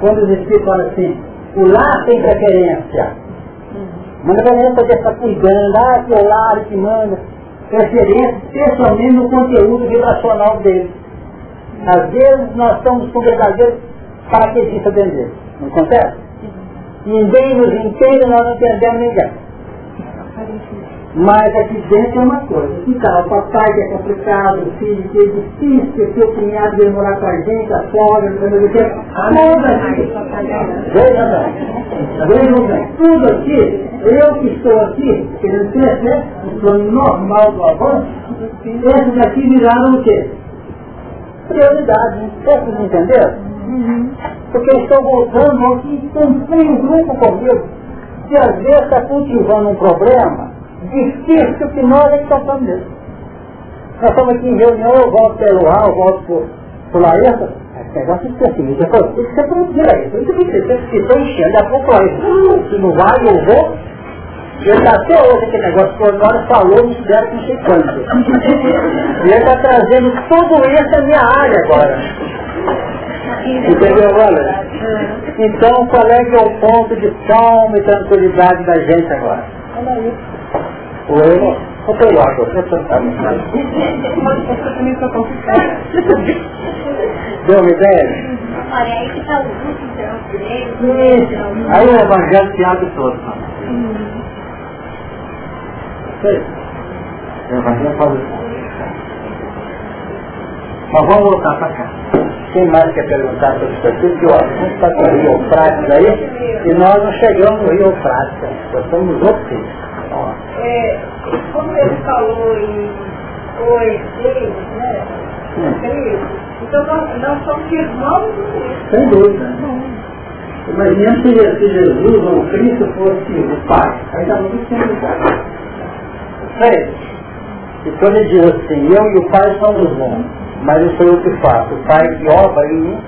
Quando os Espíritos falam assim, o lar tem preferência. Mas não é poder estar cuidando, ah, que é o lar que manda. Preferência, pessoalmente no conteúdo vibracional dele. Às vezes nós estamos com verdadeiros paraquedistas dentro dele. Não acontece? Ninguém nos entende, nós não entendemos ninguém. Mas aqui dentro é uma coisa. Aqui tá, o papai que é complicado, o filho que é difícil, que o seu cunhado veio morar com a gente, a sogra, o que. Tudo aqui. Veja bem. Tudo aqui, eu que estou aqui, querendo crescer, no plano normal do avanço, esses aqui viraram o quê? Prioridade. Vocês entenderam? Porque eu estou voltando aqui, cumprir o grupo comigo. Se às vezes está cultivando um problema, difícil que nós é que mesmo. Nós estamos aqui em reunião, eu volto pelo ar, eu volto por, por Laeta, esse negócio é assim, isso que ser por direito, isso que se estou enchendo, a pouco Laeta, se não vai, eu vou, ele está até hoje aquele negócio, por nós falou, me deram com câncer. E ele está trazendo tudo isso na minha área agora. Entendeu, olha? Então, qual é que é o ponto de calma e tranquilidade da gente agora? Olha aí. O eu, quanto eu acho, você está me Deu uma ideia? Olha, aí que está o grupo então, Aí o evangelho se abre todo. O evangelho faz Mas vamos voltar para cá. Quem mais quer perguntar sobre isso aqui? Que o assunto está com o Rio Frates aí, e nós não chegamos no Rio Frates, nós estamos nos é, como ele falou em três, né? Então nós, nós somos irmãos Sem dúvida. Imagina se, se Jesus ou Cristo fosse o Pai. Aí estava tudo sendo o Pai. É. E quando ele diz assim, eu e o Pai somos um, mas eu sou eu que faço. O Pai que obra em mim,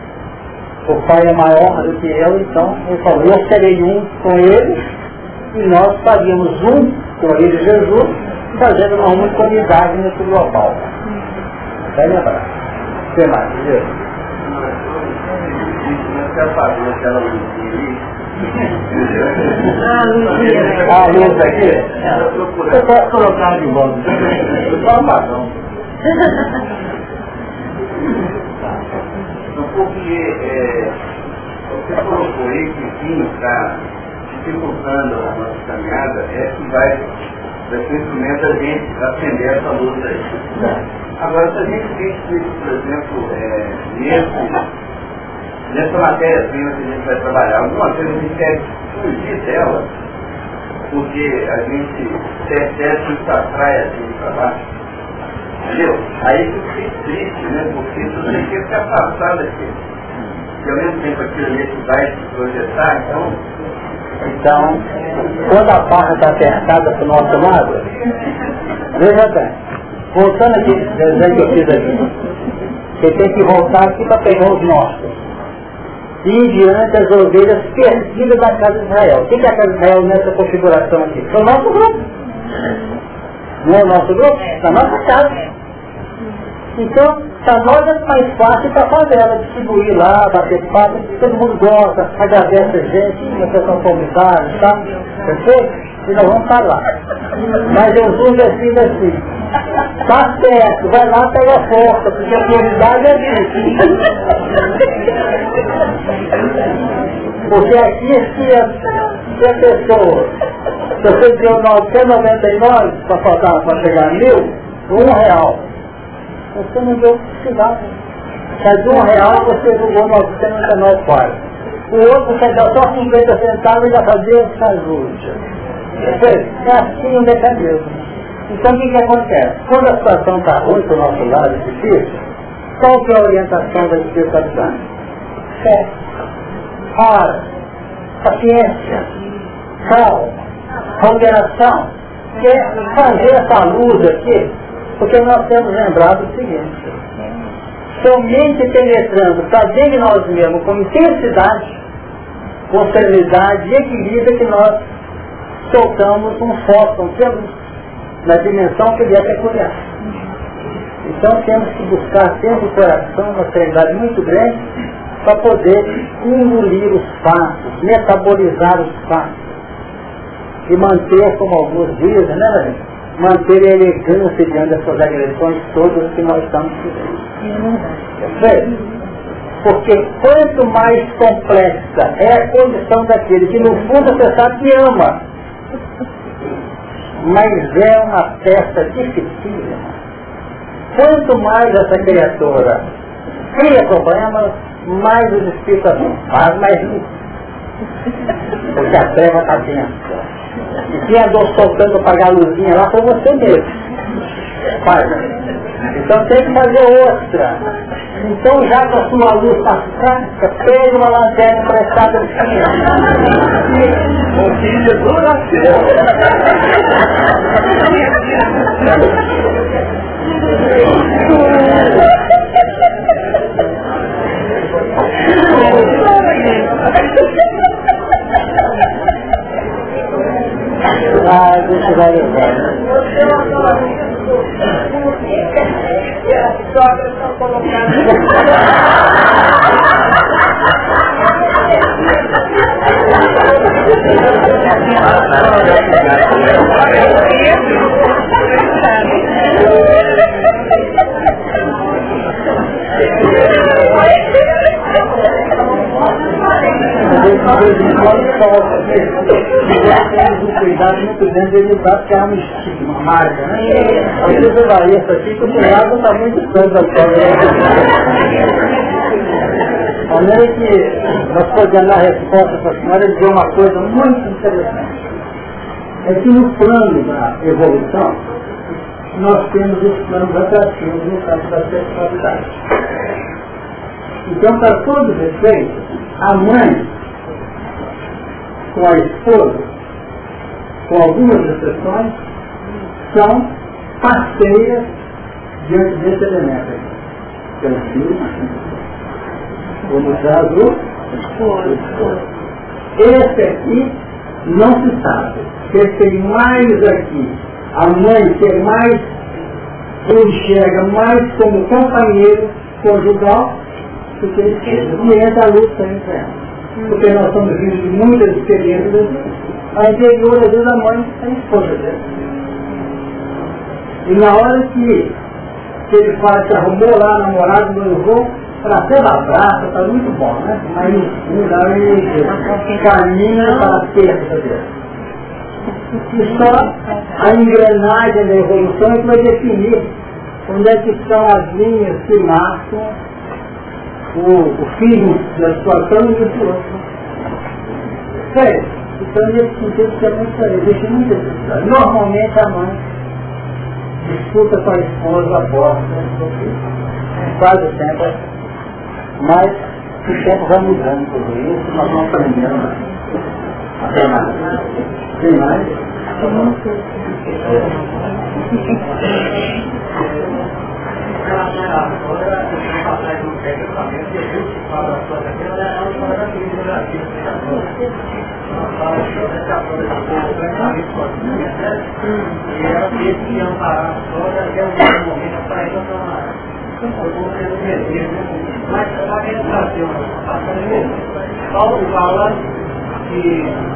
o Pai é maior do que eu, então ele falou, eu serei um com ele e nós faríamos um com ele Jesus, fazendo uma uniformidade nesse global. Vai lembrar. O que mais? Ah, luz aqui? Você pode colocar de volta. Só um padrão. Então, porque é, você colocou que sim está dificultando a nossa caminhada é que vai, vai ser instrumento a gente acender essa luz aí. Agora, se a gente tem por exemplo, é, nesse, nessa matéria-prima que a gente vai trabalhar, alguma coisa a gente quer fugir dela, porque a gente percebe que atrai assim para baixo. Entendeu? Aí eu fiquei triste, né? Porque isso tem que ficar passado aqui. E ao mesmo tempo aquilo ali que vai se projetar, então. Então, quando a barra está apertada para o nosso lado, veja bem, voltando aqui, desenho que eu fiz aqui, você tem que voltar aqui para pegar os nossos e em diante as ovelhas perdidas da casa de Israel. O que é a casa de Israel nessa configuração aqui? É o nosso grupo. Não é o nosso grupo? É a nossa casa. Então, para nós é mais fácil para fazer ela distribuir lá, bater papo, todo mundo gosta, agradece a gente, a pessoa convidada, tá? Perfeito? E nós vamos estar lá. Mas Jesus decide assim, tá certo, vai lá pega força, porque a prioridade é isso. Porque aqui se a, se a pessoa, se você deu 999 para faltar para chegar a mil, um real. Você não deu precisava. Sai de um real, você jogou 999 quase. O outro você dá só 50 centavos e já fazia ajuda. É assim o mecanismo. Então o que, que acontece? Quando a situação está ruim para o nosso lado, difícil, qual que é a orientação da espiritualidade? Fé. Para. Paciência. Calma. Ponderação. Quer fazer essa luz aqui porque nós temos lembrado o seguinte, somente penetrando, fazendo nós mesmos com intensidade, com serenidade e equilíbrio que nós soltamos um fóton na dimensão que ele é peculiar. Então temos que buscar sempre o coração, uma serenidade muito grande, para poder engolir os fatos, metabolizar os fatos e manter, como alguns dizem, né, manter a elegância diante dessas agressões todas que nós estamos vivendo. Porque quanto mais complexa é a condição daquele que no fundo você sabe que ama, mas é uma peça difícil. Quanto mais essa criatura cria problemas, mais os espíritos faz mais luz. Porque a treva está dentro. E quem andou soltando pagar a luzinha lá foi você mesmo. Pai. Então tem que fazer outra. Então já que a sua luz está fraca, pegue uma lanterna emprestada do caminhão. O filho do nasceu. As sobras estão colocadas. cuidado grande de evitar que há um marca, né? Aí você vai isso aqui, que o cunhado está muito distante da A maneira que nós podemos dar resposta para a senhora dizer uma coisa muito interessante. É que no plano da evolução, nós temos os planos atrativos no campo da sexualidade. Então, para todos os efeitos, a mãe com a esposa, com algumas exceções, são parceiras diante desse elemento aqui. Pelo filho, ou no caso, esse aqui não se sabe. Porque tem mais aqui, a mãe é mais, enxerga mais como companheiro conjugal do que ele entra a luta entre elas porque nós somos filhos de muitas experiências, a interior, às vezes, a mãe é a esposa dele. E na hora que, que ele fala que arrumou lá namorado, noivou, para ser abraça, está muito bom, né? Mas não ele caminha para a perda dele. E só a engrenagem da evolução é que vai definir onde é que estão as linhas que marcam o, o filho da situação e o outro. Sério, então nesse sentido também existe muita dificuldade. Normalmente a mãe disputa com a esposa a porta, quase sempre, mas o tempo vai mudando tudo isso, nós vamos aprendendo até mais. Tem mais? E ela teve que amparar a sogra até um momento para ir mas a orientação Paulo fala que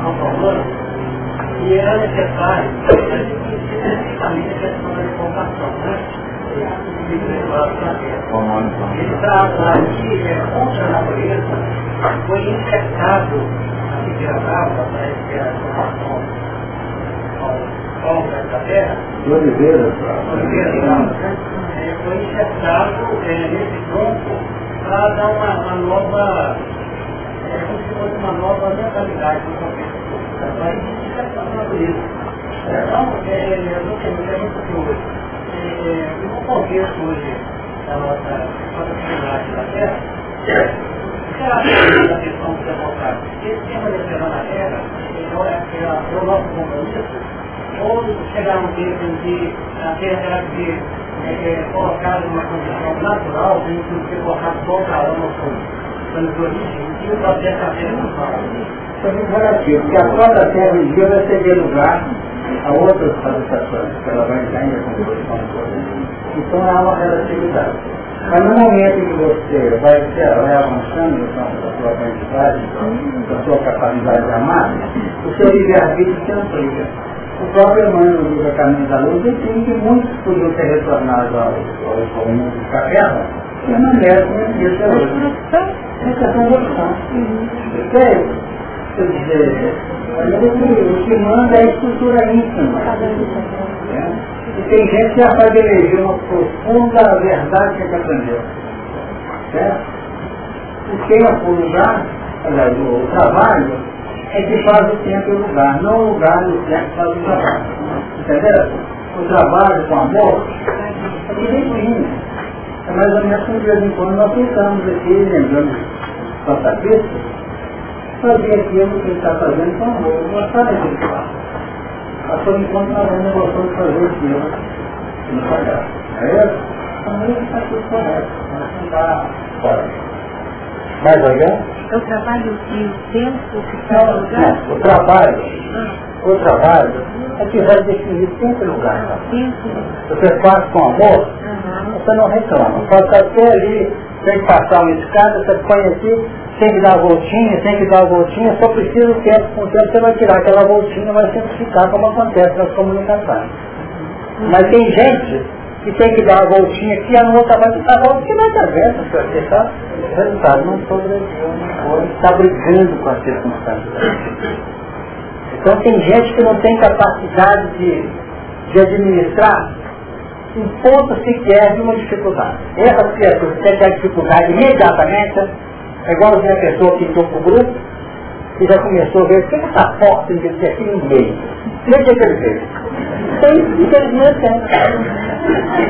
ao falando que era necessário especificamente a questão da informação, né? Ele trata aqui é contra a natureza, foi infectado a figura brava, parece que era a informação. De Oliveira. Oliveira, né? foi injetado é, nesse tronco para dar uma, nova, é, como se fosse uma nova mentalidade no contexto. Para injetar a natureza. Então, é, não é muito curioso. É, no contexto hoje da nossa comunidade da Terra, será que a questão que é? Esse tema de na Terra é, o nosso compromisso ou chegar um tempo em que a Terra que ser é, colocada numa condição natural, tem que ser colocado só o carão no plano de origem, e o processo da Terra não fala. Isso é muito relativo, porque a própria Terra um dia vai ceder lugar a outras habitações, que ela vai entrar em decomposição Então há uma relatividade. Mas no momento em que você vai, vai avançando na sua aprendizagem, na sua capacidade de amar, o seu livre-arbítrio se amplia. O próprio Emmanuel no livro Caminho da Luz define que muitos podiam ter retornado ao, ao, ao mundo de caverna e permanecem nesse hoje. Essa é a conversão. Quer dizer, o que manda é a estrutura íntima. É? E tem gente que já faz eleger uma profunda verdade que aprendeu. Certo? O tempo, o lugar, aliás, o trabalho, é que faz o tempo e o lugar, não o lugar e o tempo faz o trabalho. Entendeu? O trabalho com amor é direitinho. É mais ou menos como de vez em quando nós ficamos aqui, lembrando Santa Cristo, fazer aquilo que ele está fazendo com amor, gostar daquilo que faz. Mas por enquanto nós ainda gostamos de fazer aquilo que nos agrada. É isso? Então está tudo correto, mas não está fora. Mais alguém? O trabalho e o tempo que está no lugar? Não, o trabalho. Ah. O trabalho é que vai definir tempo e lugar. Tá? Você faz com amor, uhum. você não reclama. Pode até ali, tem que passar uma escada, você põe aqui, tem que dar a voltinha, tem que dar a voltinha, só precisa o tempo, com o tempo você vai tirar aquela voltinha, vai simplificar como acontece nas comunicações. Mas tem gente que tem que dar uma voltinha aqui, a outra vai ficar volta, que vai dar vento, porque tá, resultado, não sobreviveu, não está brigando com as circunstâncias. Então tem gente que não tem capacidade de, de administrar um ponto sequer de uma dificuldade. Essas criaturas que têm a dificuldade imediatamente, é igual a pessoa que entrou para o grupo, e já começou a ver o que está forte em dizer aqui no meio. O que é que ele fez? Tem, infelizmente,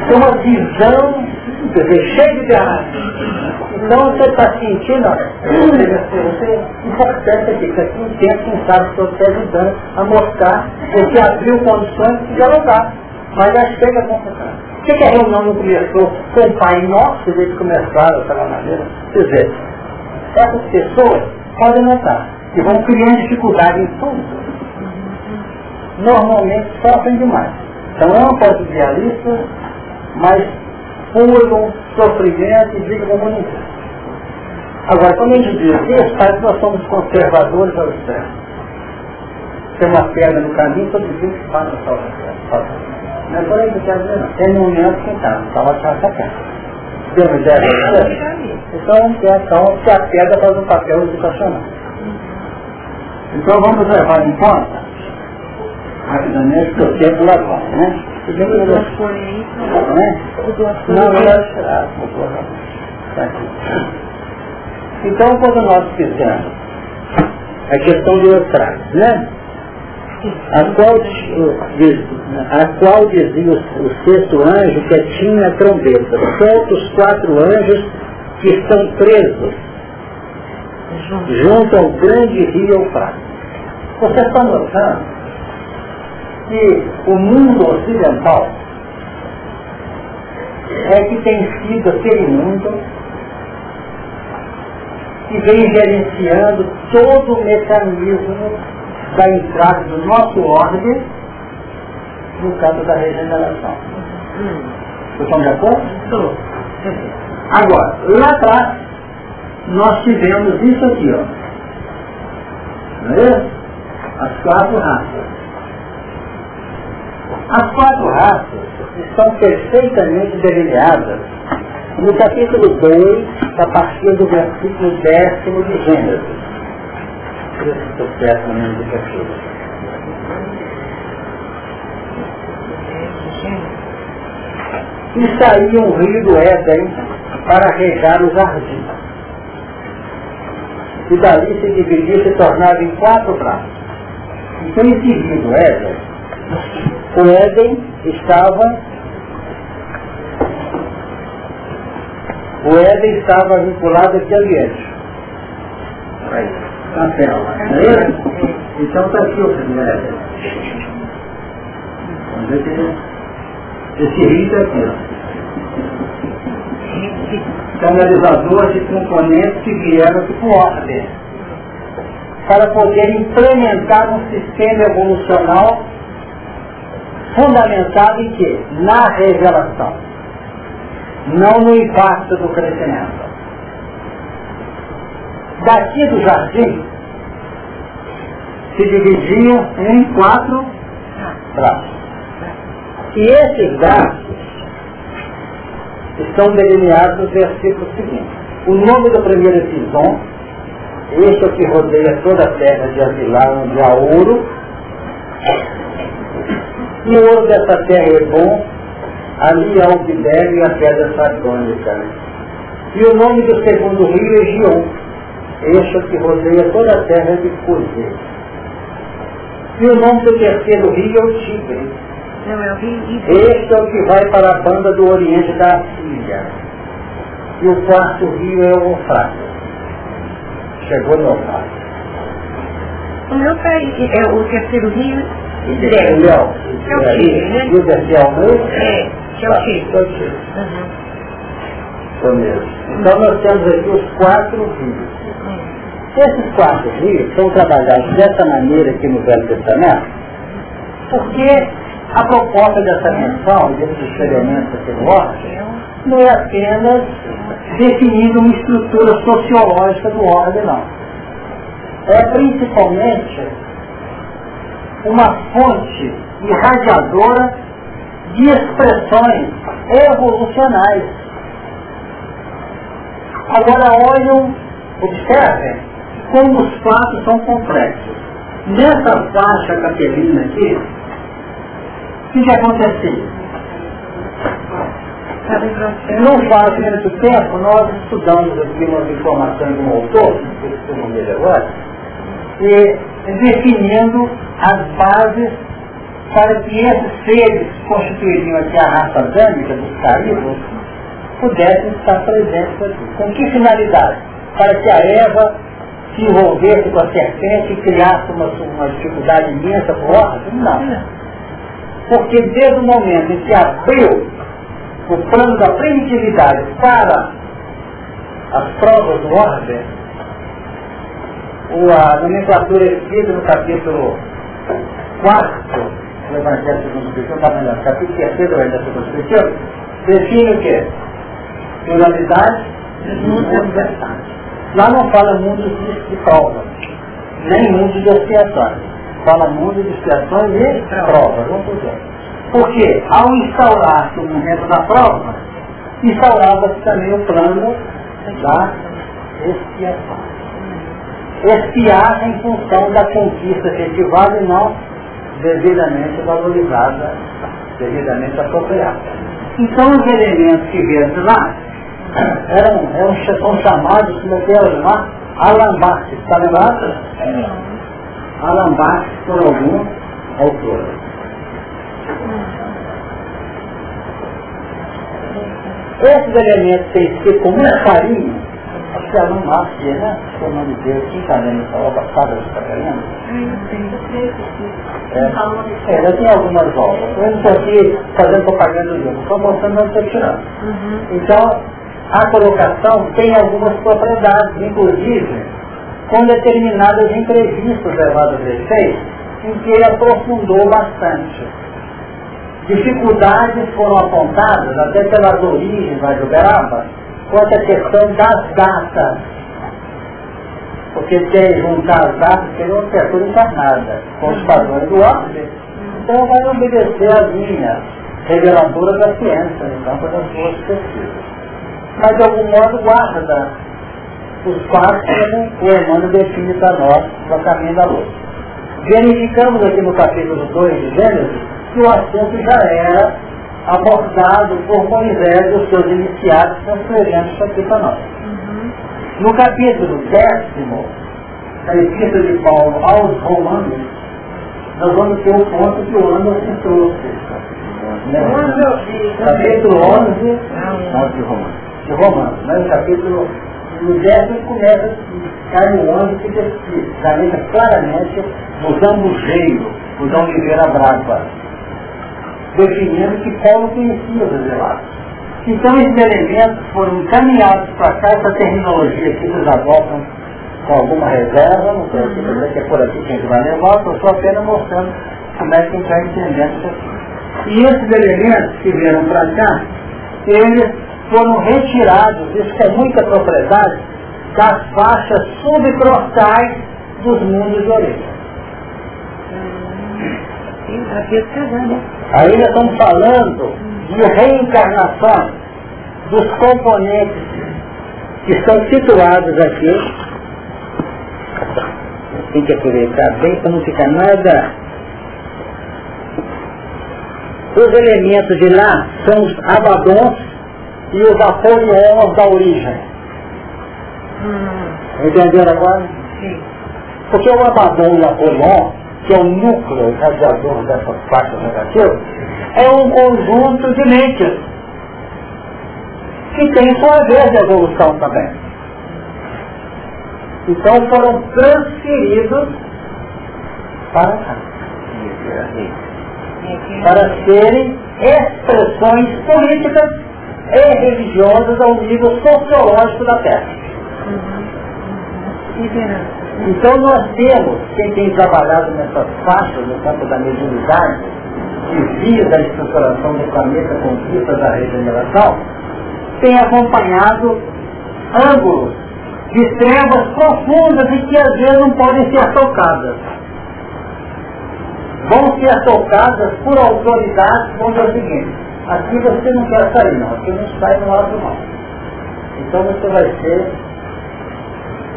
tem uma visão, quer dizer, cheia de errado. Então você está sentindo, você é importante aqui, que aqui um tempo, quem sabe, que você ajudando a mostrar, porque abriu condições de dialogar. Mas já chega a confusão. Por que, que a reunião não começou com o Pai Nosso, que começaram daquela maneira? Quer dizer, essas pessoas podem notar que vão criando dificuldade em tudo, normalmente sofrem demais. Então é uma parte idealista, mas pulam sofrimento e como ninguém. Agora, quando a gente diz isso, que nós somos conservadores ao extremo. Tem uma pedra no caminho, todo dia que passa só Não é por aí que quer dizer, não. Tem momento que está, estava atrás essa pedra. Deu uma ideia? Então, então, que a pedra faz um papel educacional. Então vamos levar em conta, rapidamente, que o tempo lá vai, né? O doação aí, né? Não, tá aqui. Então, quando nós fizemos a questão do Eufrates, né? A qual, a qual dizia o, o sexto anjo que tinha a trombeta. Solta os quatro anjos que estão presos junto ao grande rio Eufrates. Você está notando que o mundo ocidental é que tem sido aquele mundo que vem gerenciando todo o mecanismo da entrada do nosso ordem no campo da regeneração. Vocês estão de acordo? Agora, lá atrás, nós tivemos isso aqui, ó. Não é? As quatro raças. As quatro raças estão perfeitamente delineadas no capítulo 2, a partir do versículo décimo de Gênesis. Certo no mesmo do capítulo. E saiu um rio do Éden para regar o jardim. E dali se dividia e se tornava em quatro braços. Então esse rio do Éden, o Éden estava o Éden estava vinculado aqui ambiente. Aí, na tela. Não é? Então está aqui o primeiro Éden. Vamos ver que esse rio está aqui. Ó. Canalizador de componentes que vieram aqui por ordem. Para poder implementar um sistema evolucional fundamentado em quê? Na revelação não no impacto do crescimento. Daqui do jardim se dividiam em quatro braços. E esses braços estão delineados no versículo seguinte. O nome do primeiro é Pison, este é o que rodeia toda a terra de Avilar, onde há ouro. E o ouro dessa terra é bom, ali há o Tibério e a pedra sardônica. E o nome do segundo rio é Gion, este que rodeia toda a terra de Cusê. E o nome do terceiro rio é o Tigre. É este é o que vai para a banda do oriente da Síria. E o quarto rio é o Eufrates. Chegou no Eufrates. O meu pai é o terceiro rio Ideal. É o Tigre, né? O terceiro rio? É que é o quê? Uhum. mesmo. Então nós temos aqui os quatro rios. Esses quatro rios são trabalhados dessa maneira aqui no Velho Testamento, porque a proposta dessa menção, desses experimentos aqui no ordem, não é apenas definindo uma estrutura sociológica do ordem, não. É principalmente uma fonte irradiadora de expressões evolucionais. Agora olham, observem como os fatos são complexos. Nessa faixa capelina aqui, o que, que acontecia? Não faz muito tempo, nós estudamos aqui umas informações de um autor, não sei se o nome dele agora, e definindo as bases para que esses seres que constituiriam aqui a raça adâmica dos caídos pudessem estar presentes aqui. Com que finalidade? Para que a Eva se envolvesse com a serpente e criasse uma, uma dificuldade imensa para o órgão? Não. Porque desde o momento em que abriu o plano da primitividade para as provas do ordem, a nomenclatura escrita no capítulo 4 o Evangelho segundo Cristo, está melhor, capítulo terceiro do Evangelho segundo Cristo, define o quê? Pluralidade e universalidade. Lá não fala mundo de provas, nem mundo de expiações. Fala mundo de expiações e provas, vamos dizer. Porque ao instaurar-se o momento da prova, instaurava-se também o plano da expiação. Espiar em função da conquista efetivada e não devidamente valorizada, devidamente apropriada. Então os elementos que vêm de lá eram, eram, são chamados, como é que era lá? Alambaques, está lembrado? Alambaques por algum autor. Esses elementos têm que ser com muito carinho, acho que é Alambaques, né? Eu não me Deus, quem está lendo essa obra, sabe o que está querendo? É, eu tenho algumas obras. Eu não estou aqui fazendo propaganda do jogo, estou mostrando onde estou tirando. Uhum. Então, a colocação tem algumas propriedades, inclusive com determinadas entrevistas levadas a fez, em que ele aprofundou bastante. Dificuldades foram apontadas, até pelas origens da Juberaba, quanto à questão das datas. Porque quer juntar as datas, que não quer coisa encarnada, com os padrões do homem, então vai obedecer a linha reveladora da ciência, então, para as suas pesquisas mas de algum modo guarda os quatro como o Emmanuel define para nós no caminho da luz. Verificamos aqui no capítulo 2 de Gênesis que o assunto já era abordado por Moisés e os seus iniciados transcrevendo isso aqui para nós. Uhum. No capítulo décimo da Epístola de Paulo aos Romanos, nós vamos ter o ponto que o Anderson trouxe. Né? Capítulo 11, 11 de Romanos de Romanos, né? no capítulo, no décimo começa, cai no 11 que deixa claramente o zambujeiro, o Dom Oliveira Brava, definindo que Paulo conhecia os relatos. Então esses elementos foram encaminhados para cá, essa terminologia que vocês adotam com alguma reserva, não sei se uhum. que é por aqui que a gente vai levar, estou só apenas mostrando como é que a gente vai entendendo isso aqui. E esses elementos que vieram para cá, eles foram retirados, isso é muita propriedade, das faixas subcrossais dos mundos de origem. Aí nós estamos falando de reencarnação dos componentes que estão situados aqui. Tem que aproveitar bem para não ficar nada. Os elementos de lá são os abadons e os Apolions da origem. Hum. Entenderam agora? Sim. Porque o Abaddon e Apolion, que é o núcleo radiador dessas partes negativas, é um conjunto de mentes que tem sua vez de evolução também. Então foram transferidos para cá. Para serem expressões políticas e religiosas ao nível sociológico da Terra. Então nós temos, quem tem trabalhado nessas faixas no campo da mediunidade, que visa a estruturação do planeta com vista da regeneração, tem acompanhado ângulos de trevas profundas e que às vezes não podem ser tocadas. Vão ser tocadas por autoridades, vão dizer o seguinte, Aqui você não quer sair, não. Aqui não sai no lado mal. Então você vai ser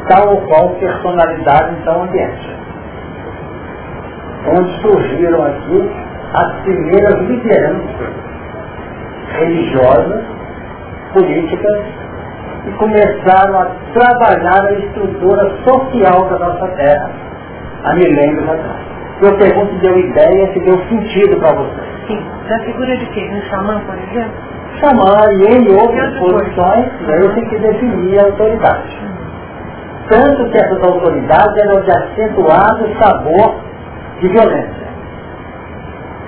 tal ou qual personalidade em tal ambiente. Onde surgiram aqui as primeiras lideranças religiosas, políticas, e começaram a trabalhar a estrutura social da nossa terra há milênios atrás. Eu pergunto se deu ideia, se deu sentido para você. Sim. Da figura de quê? Um xamã, por exemplo? Xamã e em outras posições, daí tem que definir a autoridade. Tanto que essas autoridades eram de acentuado sabor de violência.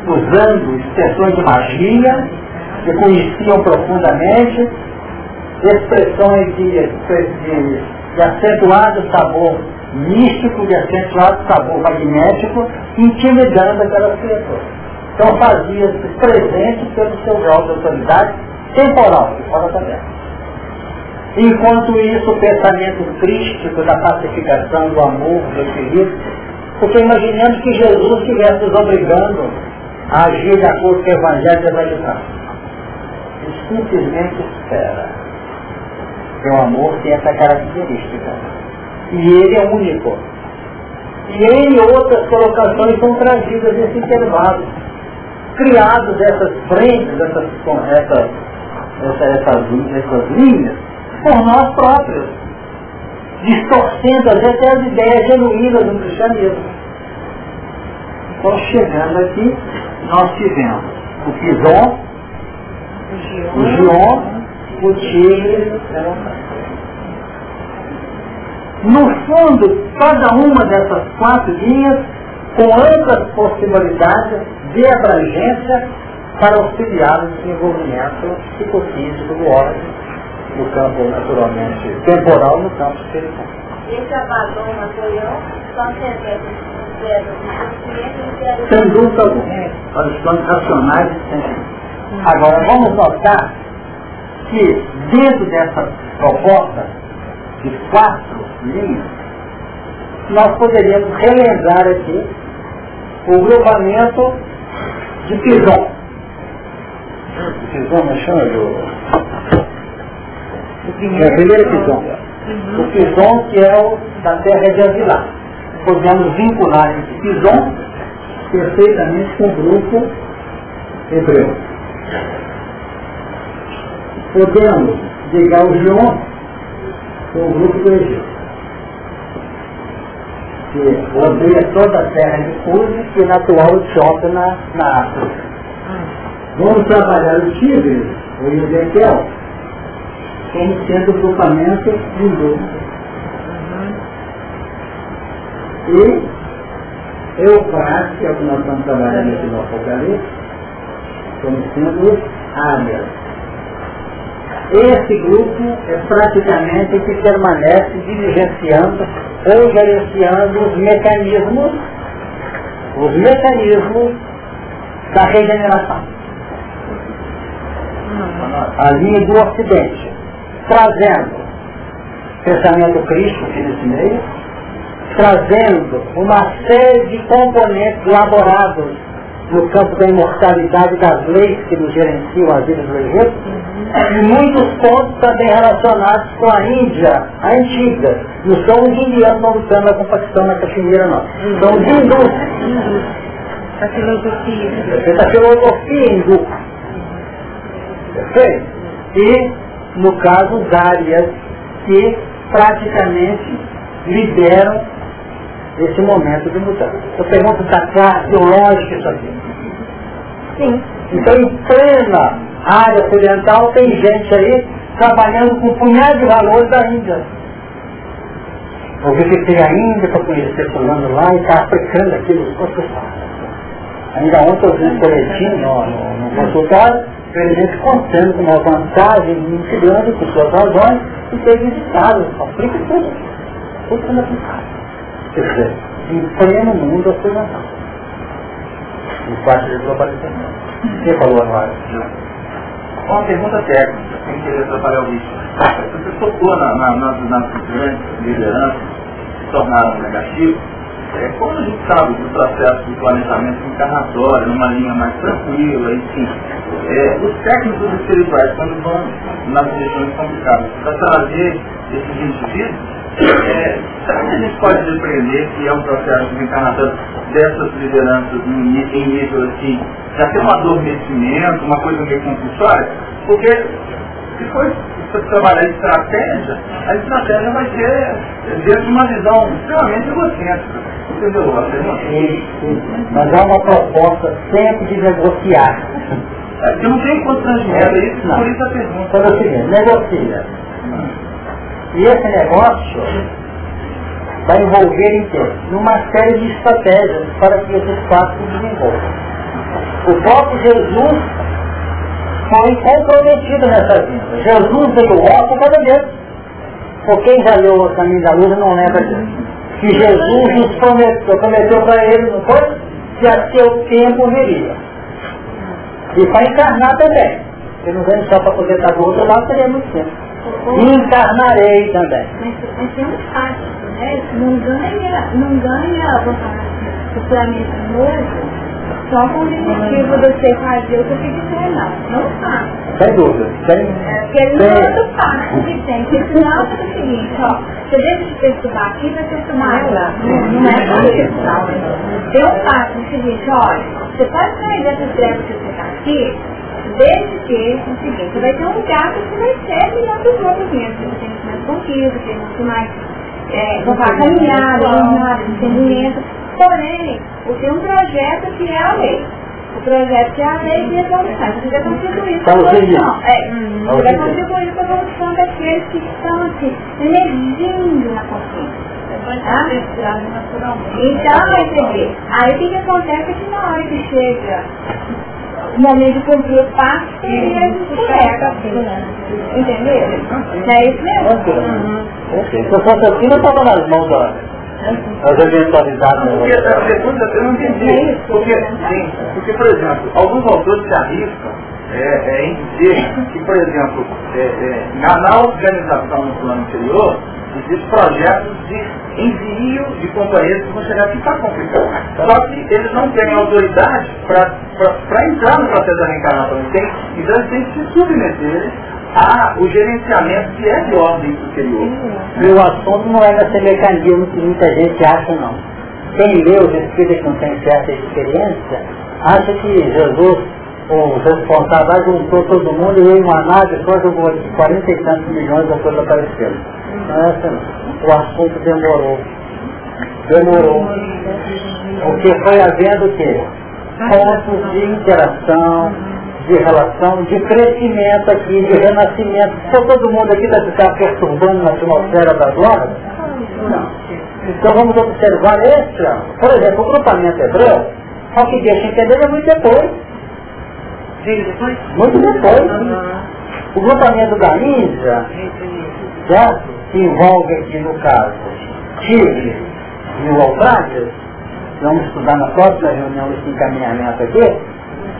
Usando expressões de magia, que conheciam profundamente, expressões de, de, de acentuado sabor místico, de acentuado sabor magnético, intimidando aquelas pessoas. Então fazia-se presente pelo seu grau de autoridade temporal, de fora da terra. Enquanto isso, o pensamento crístico da pacificação, do amor, do equilíbrio, porque imaginemos que Jesus estivesse nos obrigando a agir de acordo com o Evangelho da religião. Ele simplesmente espera. O amor tem essa característica. E ele é único. E em outras colocações são trazidas nesse intervalo criados essas frentes, essas, essas essas, essas linhas por nós próprios, distorcendo às vezes as ideias genuínas do cristianismo. Então, chegando aqui, nós tivemos o Pison, o Gion, o Tigre, no fundo, cada uma dessas quatro linhas com amplas possibilidades de abrangência para auxiliar o desenvolvimento psicofísico do homem no campo naturalmente temporal, no campo espiritual. Esse abandono material só se sem dúvida alguma, para os planos racionais e sentimentos. Agora, vamos notar que dentro dessa proposta de quatro linhas, nós poderíamos relembrar aqui o grupamento de Pison. Pison me chama de... O primeiro Pison. O Pison que é o da terra de Avilar. Podemos vincular esse Pison perfeitamente com o grupo hebreu. Podemos ligar o Gion com o grupo do Egito que rodeia toda a terra de Cusi e na atual Etiópia na, na África. Vamos trabalhar o Tigre, o Ezequiel, como sendo o grupamento hindu. E Eufrates, que é o que nós estamos trabalhando aqui no Apocalipse, como sendo os áreas esse grupo é praticamente que permanece diligenciando ou gerenciando os mecanismos, os mecanismos da regeneração. A linha do Ocidente, trazendo pensamento crítico aqui nesse meio, trazendo uma série de componentes elaborados no campo da imortalidade das leis que nos gerenciam a vida do Egito, e muitos pontos também relacionados com a Índia, a antiga. Não são os indianos não lutando com Paquistão na Caxemira, não. São os hindus. A filosofia. Essa filosofia hindu. Perfeito? E, no caso, os áreas que praticamente lideram esse momento de mudança. Eu pergunto, está claro, teológico isso aqui? Sim. Então, em plena área ocidental, tem gente aí trabalhando com um punhado de valores da Índia. Eu visitei a Índia para conhecer fulano lá e está aplicando aquilo que eu Ainda ontem eu vi um boletim no, no, no consultório, gente contando com uma vantagem muito grande com suas razões e ter visitado, aplica tudo. Tudo sendo aplicado. Quer dizer, em pleno mundo ocidental. No quarto de globalização. Quem falou agora? Uma pergunta técnica, sem querer atrapalhar o bicho. Você tocou na, na, nas, nas grandes lideranças que se tornaram negativos. É, quando a gente sabe do processo de planejamento encarnatório, numa linha mais tranquila, enfim, é, os técnicos espirituais, quando vão nas regiões complicadas, para trazer esses indivíduos, é, será que a gente pode depreender que é um processo de encarnatório dessas lideranças em, em nível assim, já tem um adormecimento, uma coisa meio compulsória, porque se for trabalhar estratégia, a estratégia vai ser dentro de uma visão extremamente egocêntrica. Entendeu? Mas há uma proposta sempre de negociar. É, porque não tem constrangimento, é isso, não. por isso a pergunta. Então é o seguinte, negocia. E esse negócio vai envolver em quê? Numa série de estratégias para que esses fatos se desenvolvam. O próprio Jesus foi comprometido nessa vida. Jesus veio ó por causa dele. Por quem já leu o caminho da luz não lembra disso. Que Jesus nos prometeu, prometeu para ele, não foi? Que a seu tempo viria. E para encarnar também. Ele não vem só para poder estar do outro lado, seria muito tempo. Encarnarei também. Mas, mas tem um fato, né? Não ganha, não ganha o planeta novo só com o objetivo de você fazer o que você quiser, não. Não faça. Sem dúvida. Sem, é, porque ele não é do fácil que tem. Porque senão é o seguinte, ó, você deixa de perturbar aqui vai perturbar lá. Não, não é só isso. Tem um fato o seguinte, olha, você pode sair dessa trevas que você está aqui Desde que, o seguinte, você vai ter um gato que vai ser melhor que os outros mesmo. Você tem mais conquista, tem muito mais é, caminhada, jornada, entendimento. Porém, tem um projeto que é a lei. O projeto que é a lei de evolução. Você vai contribuir para a evolução. É, você vai contribuir para a evolução daqueles que estão assim, emergindo na consciência. Ah? Então, vai entender. Aí o que, que acontece é que na hora que chega o momento de cumprir o passo, ele escorrega. Entendeu? É isso mesmo? Ok. Se eu fosse assim, eu estava nas mãos da as eventualidades. Porque, eu não entendi. Porque, sim, porque, por exemplo, alguns autores se arriscam é, é, em dizer que, por exemplo, é, é, na, na organização no plano anterior, existem projetos de envio de companheiros que vão chegar aqui está complicado. Só que eles não têm autoridade para entrar no processo da reencarnação. Tem, então eles têm que se submeter a o gerenciamento que é de ordem superior. E o assunto não é nesse mecanismo que muita gente acha não. Quem lê os que não tem certa experiência, acha que Jesus, o responsável, juntou todo mundo e em uma nave só jogou 40 e tantos milhões da coisa aparecendo. Não é assim. O assunto demorou. Demorou. Porque foi havendo o quê? Pontos de interação, de relação, de crescimento aqui, de renascimento. Se todo mundo aqui vai ficar perturbando na atmosfera da glória? Não. Então vamos observar esse, por exemplo, o grupamento hebreu, só que deixa entender é muito depois. Muito depois. O grupamento da Índia, já, que envolve aqui no caso, Tigre e o Alfrágios, vamos estudar na próxima reunião esse encaminhamento aqui,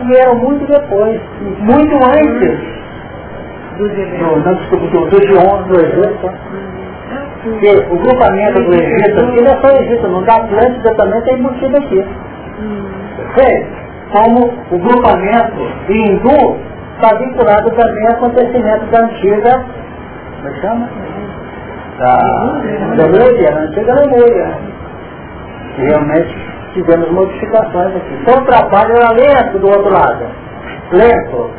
vieram muito depois, muito antes do, do, do, do Gion, do Egito. Porque o grupamento do Egito aqui não é só Egito, não. Da Atlântida também tem motivo aqui. Sei, como o grupamento hindu está vinculado também ao acontecimento da antiga, como é chama? Da Lemúria, da antiga Lemúria. Realmente tivemos modificações aqui. Então o trabalho era lento do outro lado. Lento.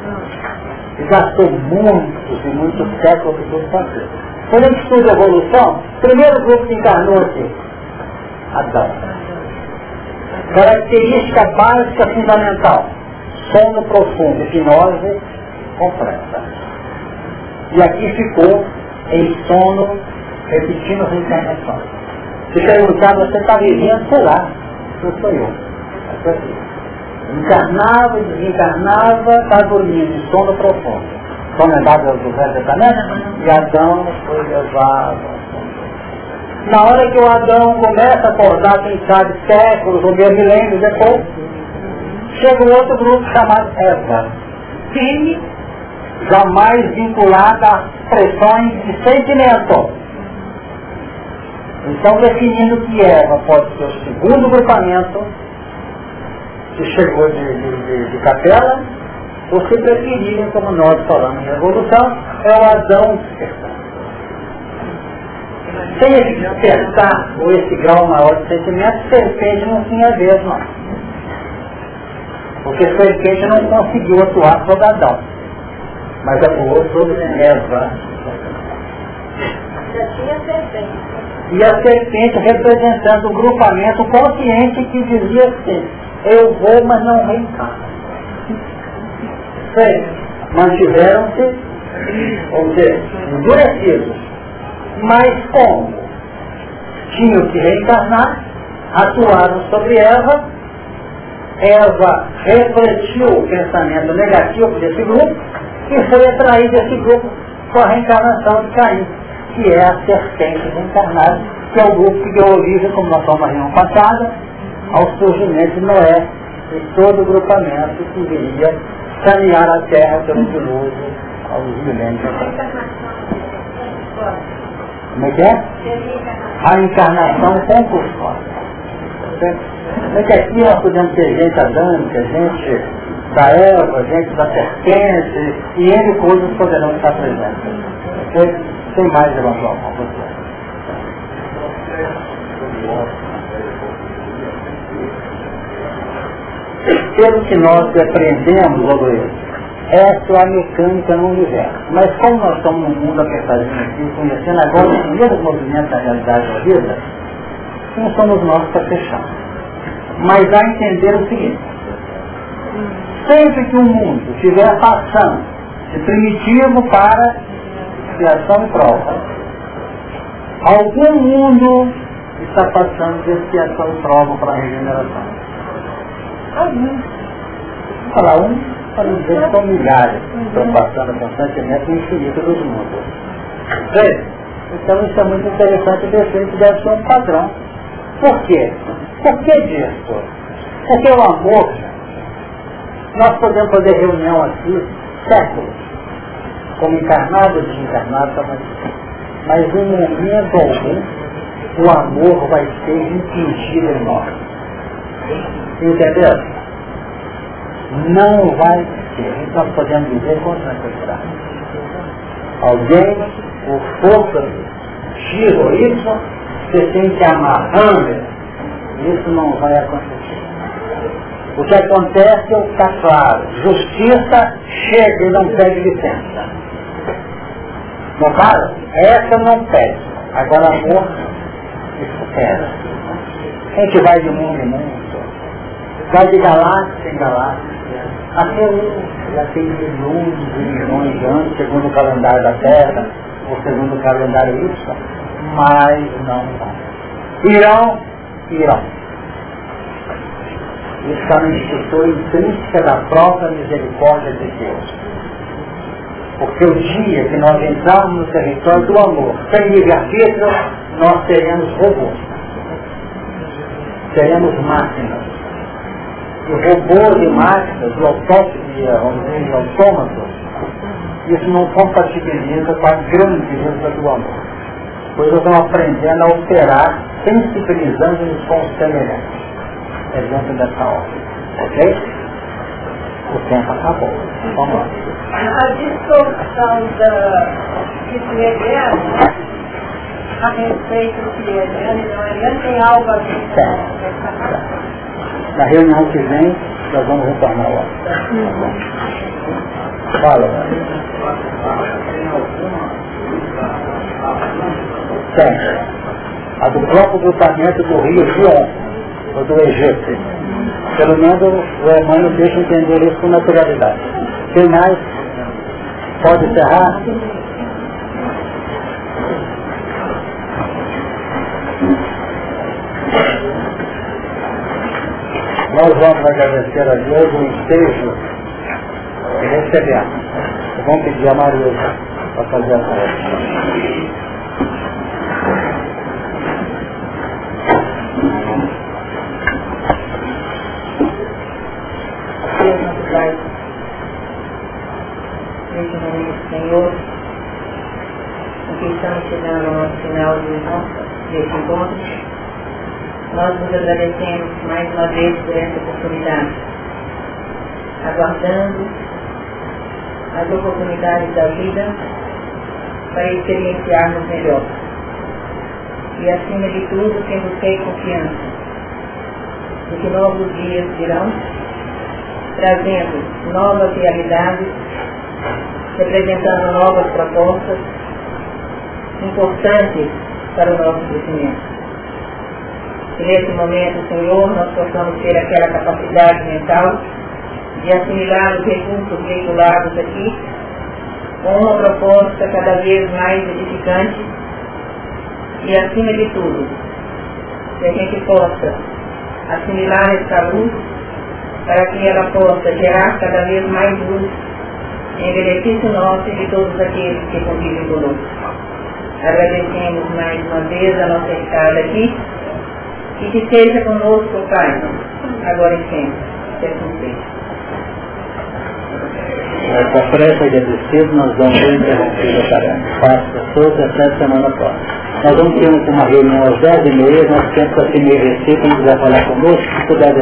E gastou muitos e muitos séculos tudo fazer. Quando a gente estuda a evolução, primeiro grupo que encarnou aqui, Adão. Característica básica fundamental, sono profundo, hipnose completa. E aqui ficou em sono, repetindo as encarnações. Se perguntar, você está vivendo, sei lá, não sou eu. Encarnava desencarnava, está dormindo, em sono profundo. Sono é dado do Velho Testamento, e Adão foi levado. Na hora que o Adão começa a acordar, quem sabe, séculos ou meio milênios depois, chega um outro grupo chamado Eva. Firme, jamais vinculada a pressões de sentimento então, definindo que Eva pode ser o segundo grupamento que chegou de, de, de, de capela, ou se preferirem, como nós falamos em evolução, é o Adão despertar. Sem despertar, ou esse grau maior de sentimento, serpente não tinha vez não. Porque serpente não conseguiu atuar sobre Adão, mas atuou sobre Eva. E a serpente representando o grupamento consciente que dizia assim, eu vou, mas não reencarno. Mantiveram-se, vamos dizer, endurecidos. Mas como? Tinham que reencarnar, atuaram sobre Eva, Eva refletiu o pensamento negativo desse grupo e foi atraído desse grupo com a reencarnação de Caim que é a serpente encarnada, que é o grupo que deu origem, como nós falamos na passada, ao surgimento de Noé e todo o grupamento que viria caminhar a terra pelo dilúvio aos milênios. Como é que é? A encarnação compulsória. É que aqui nós podemos ter gente adâmica, gente da Eva, gente da serpente, e N coisas poderão estar presentes. Tem mais a mão, Pelo que nós aprendemos, Luiz, Essa é a mecânica no universo. Mas como nós estamos num mundo apertadinho aqui, conhecendo agora os primeiros movimentos da realidade da vida, não somos nós para fechar. Mas a entender o seguinte, sempre que o mundo estiver passando de primitivo para criação e prova, algum mundo está passando de expiação e prova para regeneração. Algum. Falar um, para dizer que são milhares estão passando constantemente no infinito dos mundos. Então isso é muito interessante ver que deve ser um padrão. Por quê? Por que disso? Porque o amor, nós podemos fazer reunião aqui séculos, como encarnado ou desencarnado, mas, mas em momento algum o amor vai ser impingido em nós. Entendeu? Não vai ser. Nós podemos dizer com tranquilidade. Alguém, o força, ou Y, você tem que amarrando, isso não vai acontecer. O que acontece é o que está claro. Justiça chega e não pede licença. Não para? Essa não pede. Agora amor espera. A gente vai de mundo em mundo. Vai de galáxia em galáxia. Até hoje já tem milhões e milhões de anos, segundo o calendário da Terra, ou segundo o calendário Y, mas não vão. Irão, irão. Isso está na instituição intrínseca da própria misericórdia de Deus. Porque o dia que nós entrarmos no território do amor, sem livre-arbítrio, nós seremos robôs. Seremos máquinas. E robôs e máquinas, autópia, vamos dizer, de autômatos, isso não compatibiliza com a grandeza do amor. Pois nós vamos aprendendo a operar, sensibilizando-nos com o semelhante. É dentro dessa ordem. Ok? O tempo acabou. Vamos lá. A distorção da disciplina a respeito do que é Ariane e não Ariane tem algo a ver Na reunião que vem, nós vamos retornar lá. Fala, Tem. A do próprio grupamento do Rio João, ou do Egito. Pelo menos o Emmanuel deixa entender isso com naturalidade. Tem mais? Pode encerrar? Nós vamos agradecer a Deus o ensejo que recebemos. Vamos pedir a Maria para fazer a Pai, neste momento, Senhor, em que estamos chegando ao final de nossa, desse encontro, nós nos agradecemos mais uma vez por essa oportunidade, aguardando as oportunidades da vida para experienciarmos melhor. E acima de tudo, tendo fé e confiança de que novos dias virão, trazendo novas realidades, representando novas propostas importantes para o nosso crescimento. Nesse momento, Senhor, nós possamos ter aquela capacidade mental de assimilar os recursos veiculados aqui com uma proposta cada vez mais edificante e, acima de tudo, que a gente possa assimilar essa luz para que ela possa gerar cada vez mais luz em benefício nosso e de todos aqueles que convivem conosco. Agradecemos mais uma vez a nossa estada aqui e que seja conosco, Pai, agora e sempre. Que assim seja. Essa prece agradecida, nós vamos interromper a tarefa. Faça toda até a semana próxima. Nós vamos ter uma reunião às 10 e meia, nós temos que se merecer, quem quiser falar conosco, se puder